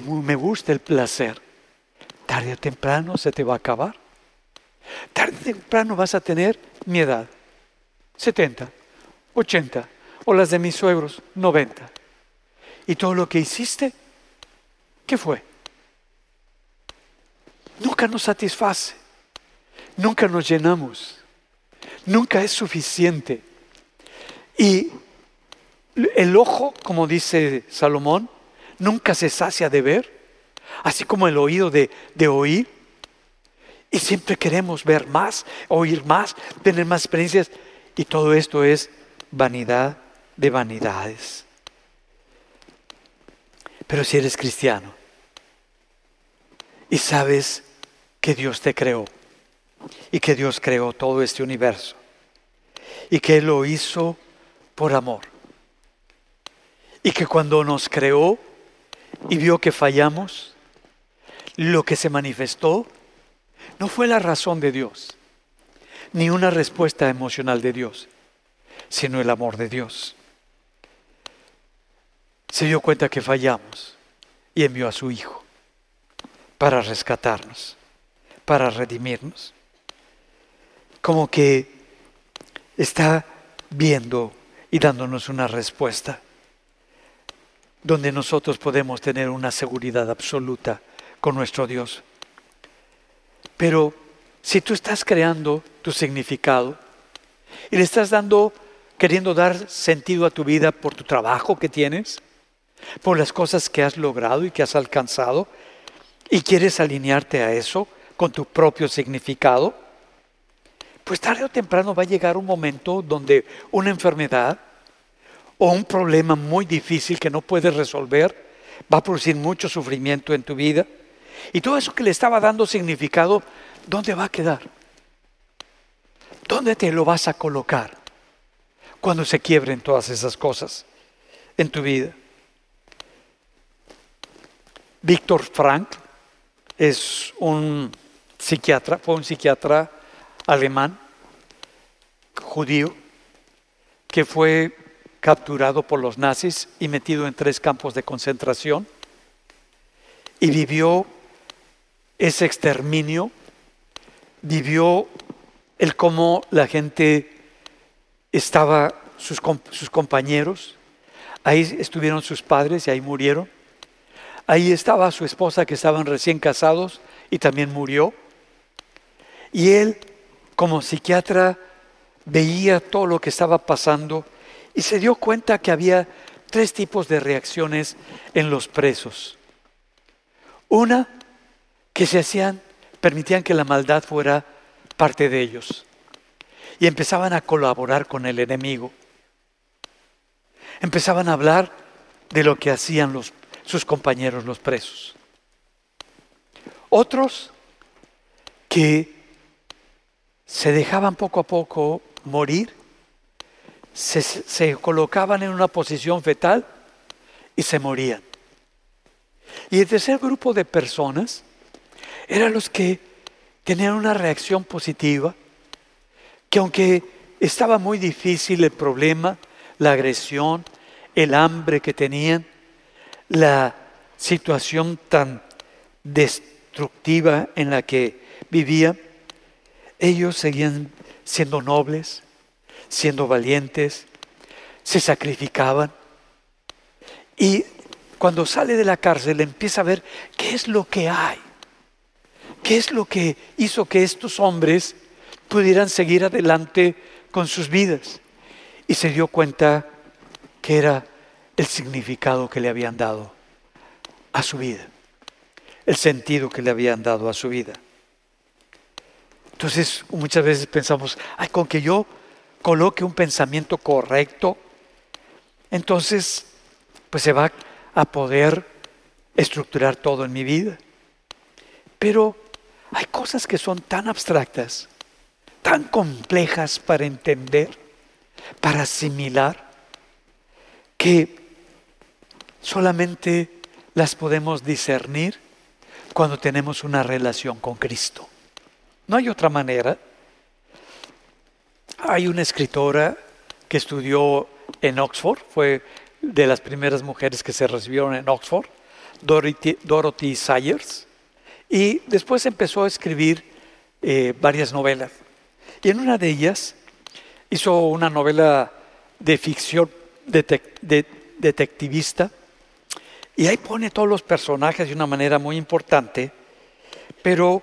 me gusta el placer. Tarde o temprano se te va a acabar. Tarde o temprano vas a tener mi edad, 70, 80, o las de mis suegros, 90. ¿Y todo lo que hiciste? ¿Qué fue? Nunca nos satisface, nunca nos llenamos, nunca es suficiente. Y el ojo, como dice Salomón, nunca se sacia de ver, así como el oído de, oír. Y siempre queremos ver más, oír más, tener más experiencias. Y todo esto es vanidad de vanidades. Pero si eres cristiano, y sabes que Dios te creó y que Dios creó todo este universo y que Él lo hizo por amor. Y que cuando nos creó y vio que fallamos, lo que se manifestó no fue la razón de Dios, ni una respuesta emocional de Dios, sino el amor de Dios. Se dio cuenta que fallamos y envió a su Hijo para rescatarnos, para redimirnos. Como que está viendo y dándonos una respuesta donde nosotros podemos tener una seguridad absoluta con nuestro Dios. Pero si tú estás creando tu significado y le estás dando, queriendo dar sentido a tu vida por tu trabajo que tienes, por las cosas que has logrado y que has alcanzado, y quieres alinearte a eso con tu propio significado, pues tarde o temprano va a llegar un momento donde una enfermedad o un problema muy difícil que no puedes resolver va a producir mucho sufrimiento en tu vida. Y todo eso que le estaba dando significado, ¿dónde va a quedar? ¿Dónde te lo vas a colocar cuando se quiebren todas esas cosas en tu vida? Víctor Frank es un psiquiatra, fue un psiquiatra alemán, judío, que fue capturado por los nazis y metido en tres campos de concentración y vivió ese exterminio, vivió el cómo la gente estaba, sus, sus compañeros, ahí estuvieron sus padres y ahí murieron, ahí estaba su esposa que estaban recién casados y también murió, y él como psiquiatra veía todo lo que estaba pasando y se dio cuenta que había tres tipos de reacciones en los presos. Una, que se hacían, permitían que la maldad fuera parte de ellos y empezaban a colaborar con el enemigo. Empezaban a hablar de lo que hacían sus compañeros los presos. Otros que se dejaban poco a poco morir, se, colocaban en una posición fetal y se morían. Y el tercer grupo de personas eran los que tenían una reacción positiva, que aunque estaba muy difícil el problema, la agresión, el hambre que tenían, la situación tan destructiva en la que vivían, ellos seguían siendo nobles, siendo valientes, se sacrificaban. Y cuando sale de la cárcel empieza a ver qué es lo que hay, qué es lo que hizo que estos hombres pudieran seguir adelante con sus vidas. Y se dio cuenta que era el significado que le habían dado a su vida, el sentido que le habían dado a su vida. Entonces muchas veces pensamos, ay, con que yo coloque un pensamiento correcto, entonces pues se va a poder estructurar todo en mi vida. Pero hay cosas que son tan abstractas, tan complejas para entender, para asimilar, que solamente las podemos discernir cuando tenemos una relación con Cristo. No hay otra manera. Hay una escritora que estudió en Oxford, fue de las primeras mujeres que se recibieron en Oxford, Dorothy, Sayers, y después empezó a escribir eh, varias novelas. Y en una de ellas hizo una novela de ficción detectivista, y ahí pone todos los personajes de una manera muy importante, pero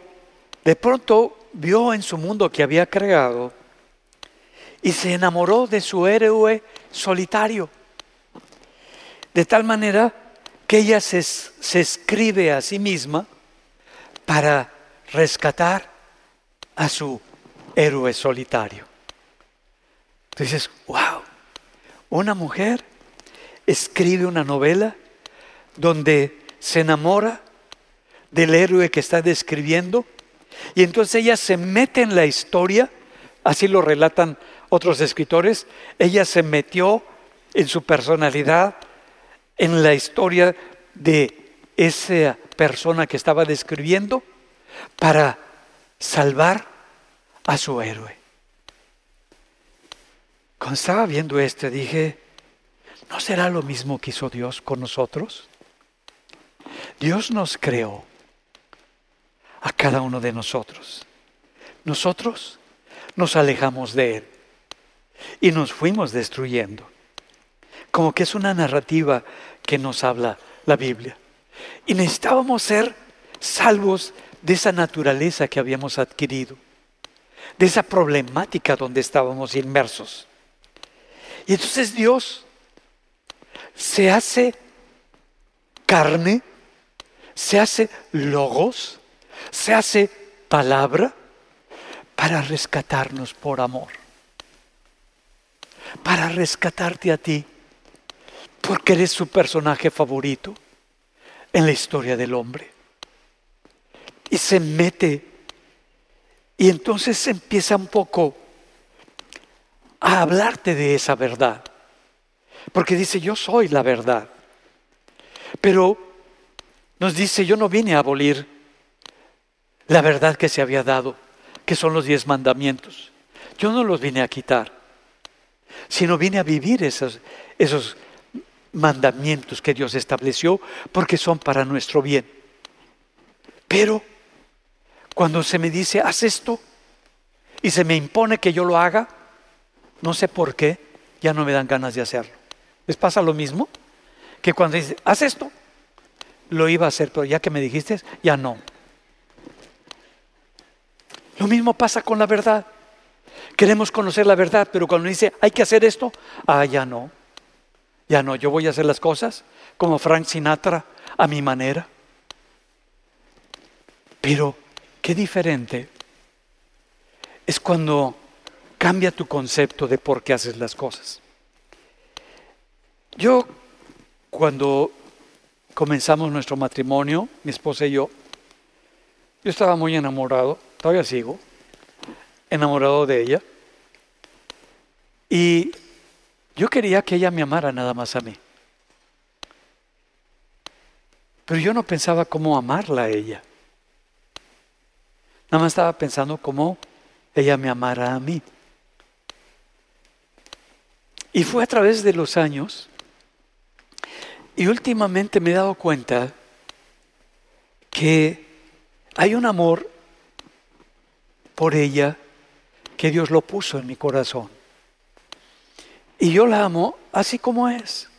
de pronto vio en su mundo que había creado y se enamoró de su héroe solitario. De tal manera que ella se, escribe a sí misma para rescatar a su héroe solitario. Entonces, wow, una mujer escribe una novela donde se enamora del héroe que está describiendo. Y entonces ella se mete en la historia, así lo relatan otros escritores, ella se metió en su personalidad, en la historia de esa persona que estaba describiendo, para salvar a su héroe. Cuando estaba viendo esto dije, ¿no será lo mismo que hizo Dios con nosotros? Dios nos creó a cada uno de nosotros. Nosotros nos alejamos de Él y nos fuimos destruyendo. Como que es una narrativa que nos habla la Biblia. Y necesitábamos ser salvos de esa naturaleza que habíamos adquirido, de esa problemática donde estábamos inmersos. Y entonces Dios se hace carne, se hace logos, se hace palabra para rescatarnos por amor, para rescatarte a ti, porque eres su personaje favorito en la historia del hombre. Y se mete y entonces empieza un poco a hablarte de esa verdad. Porque dice, yo soy la verdad. Pero nos dice, yo no vine a abolir la verdad que se había dado, que son los diez mandamientos. Yo no los vine a quitar, sino vine a vivir esos, esos mandamientos que Dios estableció porque son para nuestro bien. Pero cuando se me dice, haz esto, y se me impone que yo lo haga, no sé por qué, ya no me dan ganas de hacerlo. ¿Les pasa lo mismo? Que cuando dice, haz esto, lo iba a hacer, pero ya que me dijiste, ya no. Lo mismo pasa con la verdad. Queremos conocer la verdad, pero cuando dice, hay que hacer esto, ah, ya no. Ya no, yo voy a hacer las cosas como Frank Sinatra, a mi manera. Pero qué diferente es cuando cambia tu concepto de por qué haces las cosas. Yo, cuando comenzamos nuestro matrimonio, mi esposa y yo, yo estaba muy enamorado, todavía sigo, enamorado de ella. Y yo quería que ella me amara nada más a mí. Pero yo no pensaba cómo amarla a ella. Nada más estaba pensando cómo ella me amara a mí. Y fue a través de los años y últimamente me he dado cuenta que hay un amor por ella que Dios lo puso en mi corazón. Y yo la amo así como es.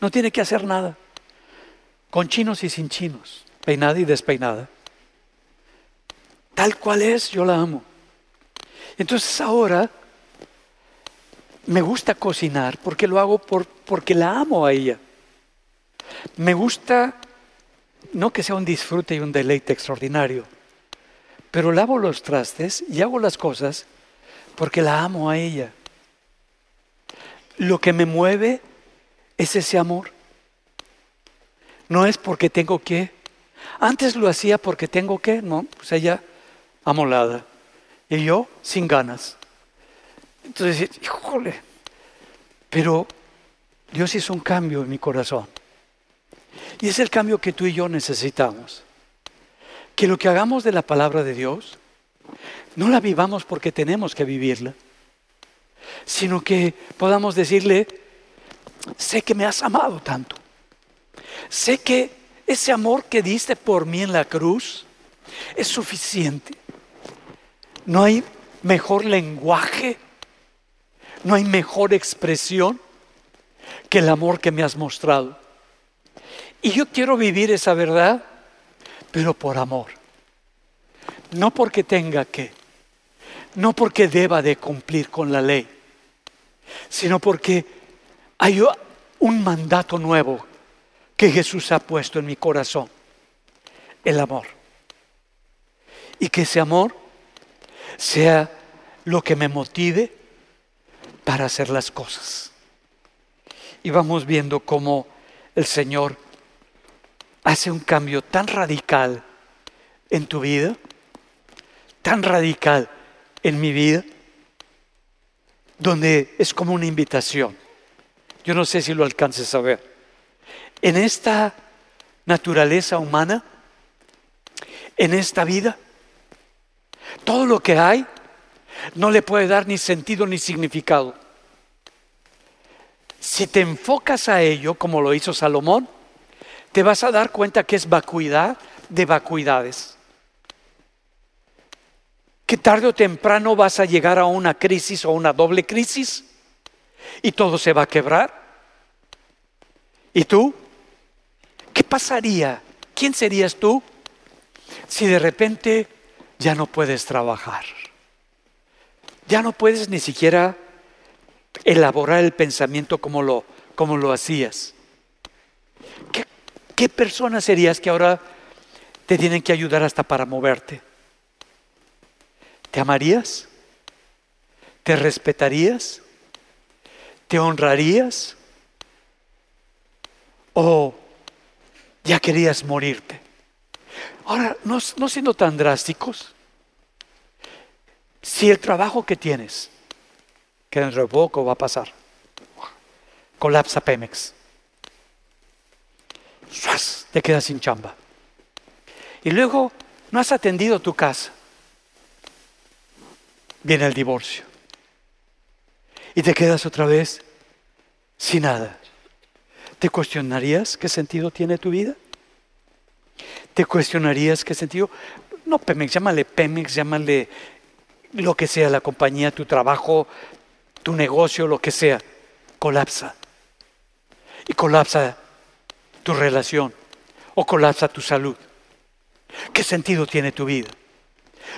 No tiene que hacer nada. Con chinos y sin chinos. Peinada y despeinada. Tal cual es, yo la amo. Entonces ahora me gusta cocinar porque lo hago por, porque la amo a ella. Me gusta, no que sea un disfrute y un deleite extraordinario, pero lavo los trastes y hago las cosas porque la amo a ella. Lo que me mueve es ese amor. No es porque tengo que. Antes lo hacía porque tengo que, no, pues ella amolada. Y yo sin ganas. Entonces, híjole, pero Dios hizo un cambio en mi corazón. Y es el cambio que tú y yo necesitamos. Que lo que hagamos de la palabra de Dios, no la vivamos porque tenemos que vivirla, sino que podamos decirle, sé que me has amado tanto. Sé que ese amor que diste por mí en la cruz es suficiente. No hay mejor lenguaje no hay mejor expresión que el amor que me has mostrado. Y yo quiero vivir esa verdad, pero por amor. No porque tenga que, no porque deba de cumplir con la ley, sino porque hay un mandato nuevo que Jesús ha puesto en mi corazón, el amor. Y que ese amor sea lo que me motive para hacer las cosas. Y vamos viendo cómo el Señor hace un cambio tan radical en tu vida, tan radical en mi vida, donde es como una invitación. Yo no sé si lo alcances a ver. En esta naturaleza humana, en esta vida, todo lo que hay no le puede dar ni sentido ni significado. Si te enfocas a ello, como lo hizo Salomón, te vas a dar cuenta que es vacuidad de vacuidades. Que tarde o temprano vas a llegar a una crisis o una doble crisis y todo se va a quebrar. ¿Y tú? ¿Qué pasaría? ¿Quién serías tú si de repente ya no puedes trabajar? Ya no puedes ni siquiera elaborar el pensamiento como lo, como lo hacías. ¿Qué, ¿Qué persona serías que ahora te tienen que ayudar hasta para moverte? ¿Te amarías? ¿Te respetarías? ¿Te honrarías? ¿O ya querías morirte? Ahora, no, siendo tan drásticos, si el trabajo que tienes, que dentro de poco va a pasar, colapsa Pemex, te quedas sin chamba. Y luego no has atendido tu casa. Viene el divorcio. Y te quedas otra vez sin nada. ¿Te cuestionarías qué sentido tiene tu vida? ¿Te cuestionarías qué sentido? No Pemex, llámale Pemex, llámale lo que sea, la compañía, tu trabajo, tu negocio, lo que sea, colapsa. Y colapsa tu relación o colapsa tu salud. ¿Qué sentido tiene tu vida?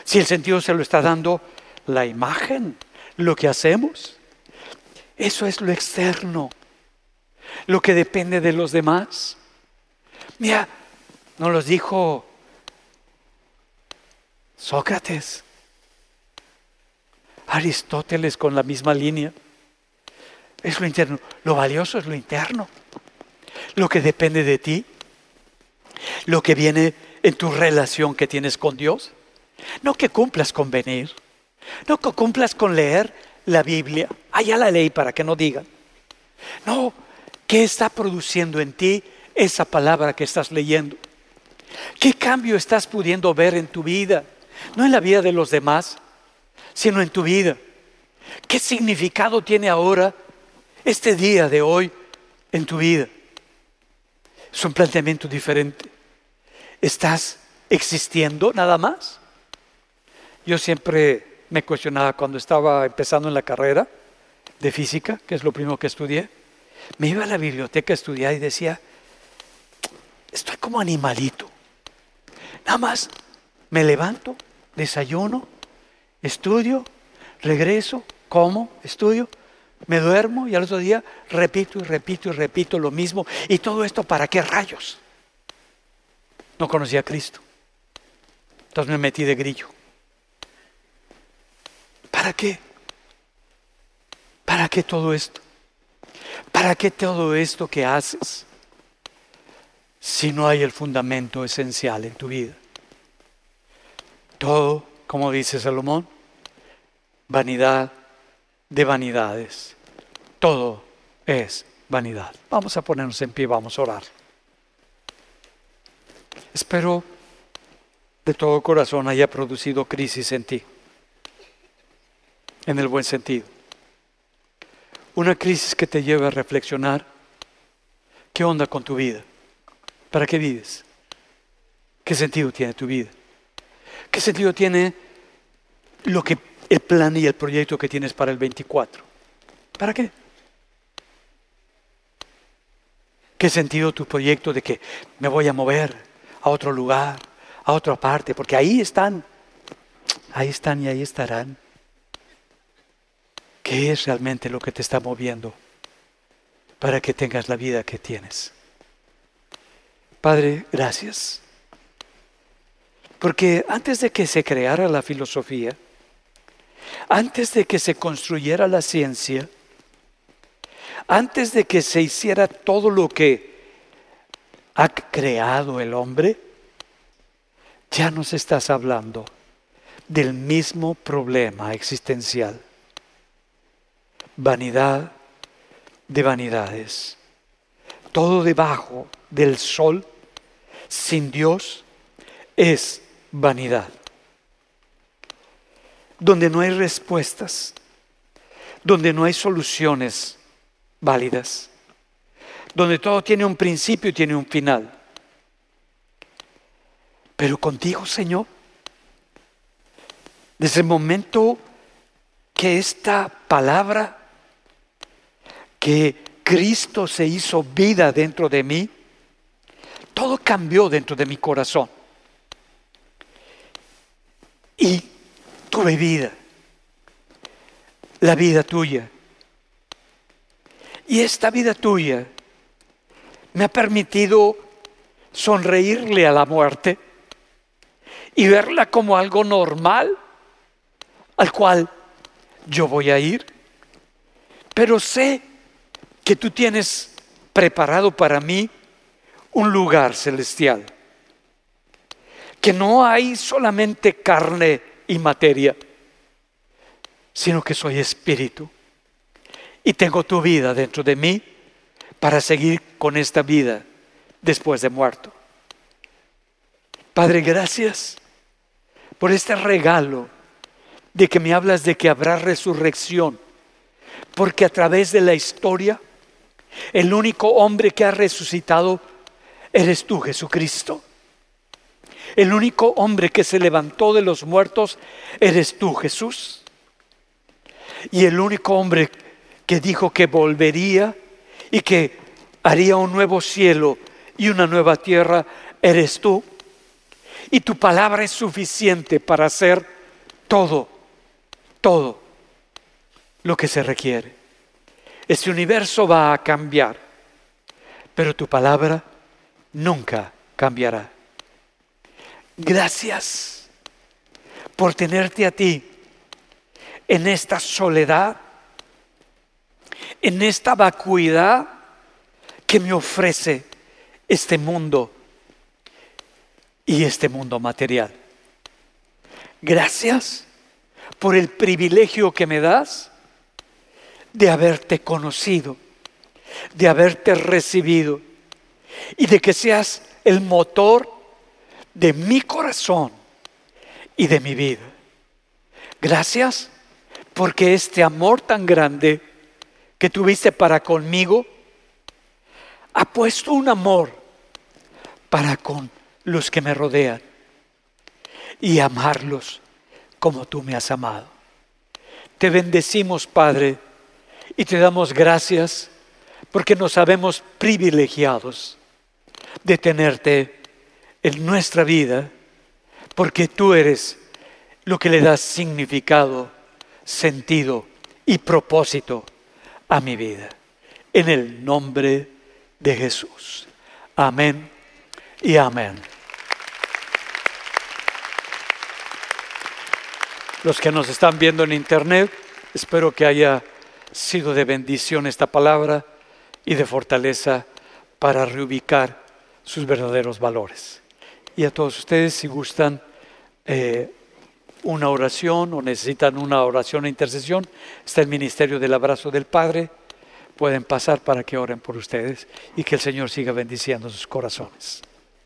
Si el sentido se lo está dando la imagen, lo que hacemos, eso es lo externo, lo que depende de los demás. Mira, nos los dijo Sócrates. Aristóteles con la misma línea. Es lo interno. Lo valioso es lo interno. Lo que depende de ti. Lo que viene en tu relación que tienes con Dios. No que cumplas con venir. No que cumplas con leer la Biblia. Allá la ley para que no digan. No, ¿qué está produciendo en ti esa palabra que estás leyendo? ¿Qué cambio estás pudiendo ver en tu vida? No en la vida de los demás, sino en tu vida. ¿Qué significado tiene ahora este día de hoy en tu vida? Es un planteamiento diferente. ¿Estás existiendo nada más? Yo siempre me cuestionaba cuando estaba empezando en la carrera de física, que es lo primero que estudié. Me iba a la biblioteca a estudiar y decía, estoy como animalito. Nada más me levanto, desayuno, estudio, regreso, como, estudio, me duermo y al otro día repito y repito y repito lo mismo. ¿Y todo esto para qué rayos? No conocía a Cristo. Entonces me metí de grillo. ¿Para qué? ¿Para qué todo esto? ¿Para qué todo esto que haces si no hay el fundamento esencial en tu vida? Todo como dice Salomón, vanidad de vanidades. Todo es vanidad. Vamos a ponernos en pie, vamos a orar. Espero de todo corazón haya producido crisis en ti, en el buen sentido. Una crisis que te lleve a reflexionar, ¿qué onda con tu vida? ¿Para qué vives? ¿Qué sentido tiene tu vida? ¿Qué sentido tiene lo que el plan y el proyecto que tienes para el 24? ¿Para qué? ¿Qué sentido tu proyecto de que me voy a mover a otro lugar, a otra parte? Porque ahí están, ahí están y ahí estarán. ¿Qué es realmente lo que te está moviendo para que tengas la vida que tienes? Padre, gracias. Porque antes de que se creara la filosofía, antes de que se construyera la ciencia, antes de que se hiciera todo lo que ha creado el hombre, ya nos estás hablando del mismo problema existencial. Vanidad de vanidades. Todo debajo del sol, sin Dios, es vanidad. Donde no hay respuestas, donde no hay soluciones válidas, donde todo tiene un principio y tiene un final. Pero contigo, Señor, desde el momento que esta palabra, que Cristo se hizo vida dentro de mí, todo cambió dentro de mi corazón. Y tuve vida, la vida tuya. Y esta vida tuya me ha permitido sonreírle a la muerte y verla como algo normal al cual yo voy a ir. Pero sé que tú tienes preparado para mí un lugar celestial. Que no hay solamente carne y materia, sino que soy espíritu. Y tengo tu vida dentro de mí para seguir con esta vida después de muerto. Padre, gracias por este regalo de que me hablas de que habrá resurrección, porque a través de la historia, el único hombre que ha resucitado eres tú, Jesucristo. El único hombre que se levantó de los muertos eres tú, Jesús. Y el único hombre que dijo que volvería y que haría un nuevo cielo y una nueva tierra eres tú. Y tu palabra es suficiente para hacer todo todo lo que se requiere. Este universo va a cambiar, pero tu palabra nunca cambiará. Gracias por tenerte a ti en esta soledad, en esta vacuidad que me ofrece este mundo y este mundo material. Gracias por el privilegio que me das de haberte conocido, de haberte recibido y de que seas el motor de mi corazón y de mi vida. Gracias porque este amor tan grande que tuviste para conmigo ha puesto un amor para con los que me rodean y amarlos como tú me has amado. Te bendecimos, Padre, y te damos gracias porque nos sabemos privilegiados de tenerte en nuestra vida, porque tú eres lo que le das significado, sentido y propósito a mi vida. En el nombre de Jesús. Amén y amén. los que nos están viendo en internet, espero que haya sido de bendición esta palabra y de fortaleza para reubicar sus verdaderos valores. Y a todos ustedes, si gustan eh, una oración o necesitan una oración e intercesión, está el Ministerio del Abrazo del Padre. Pueden pasar para que oren por ustedes y que el Señor siga bendiciendo sus corazones.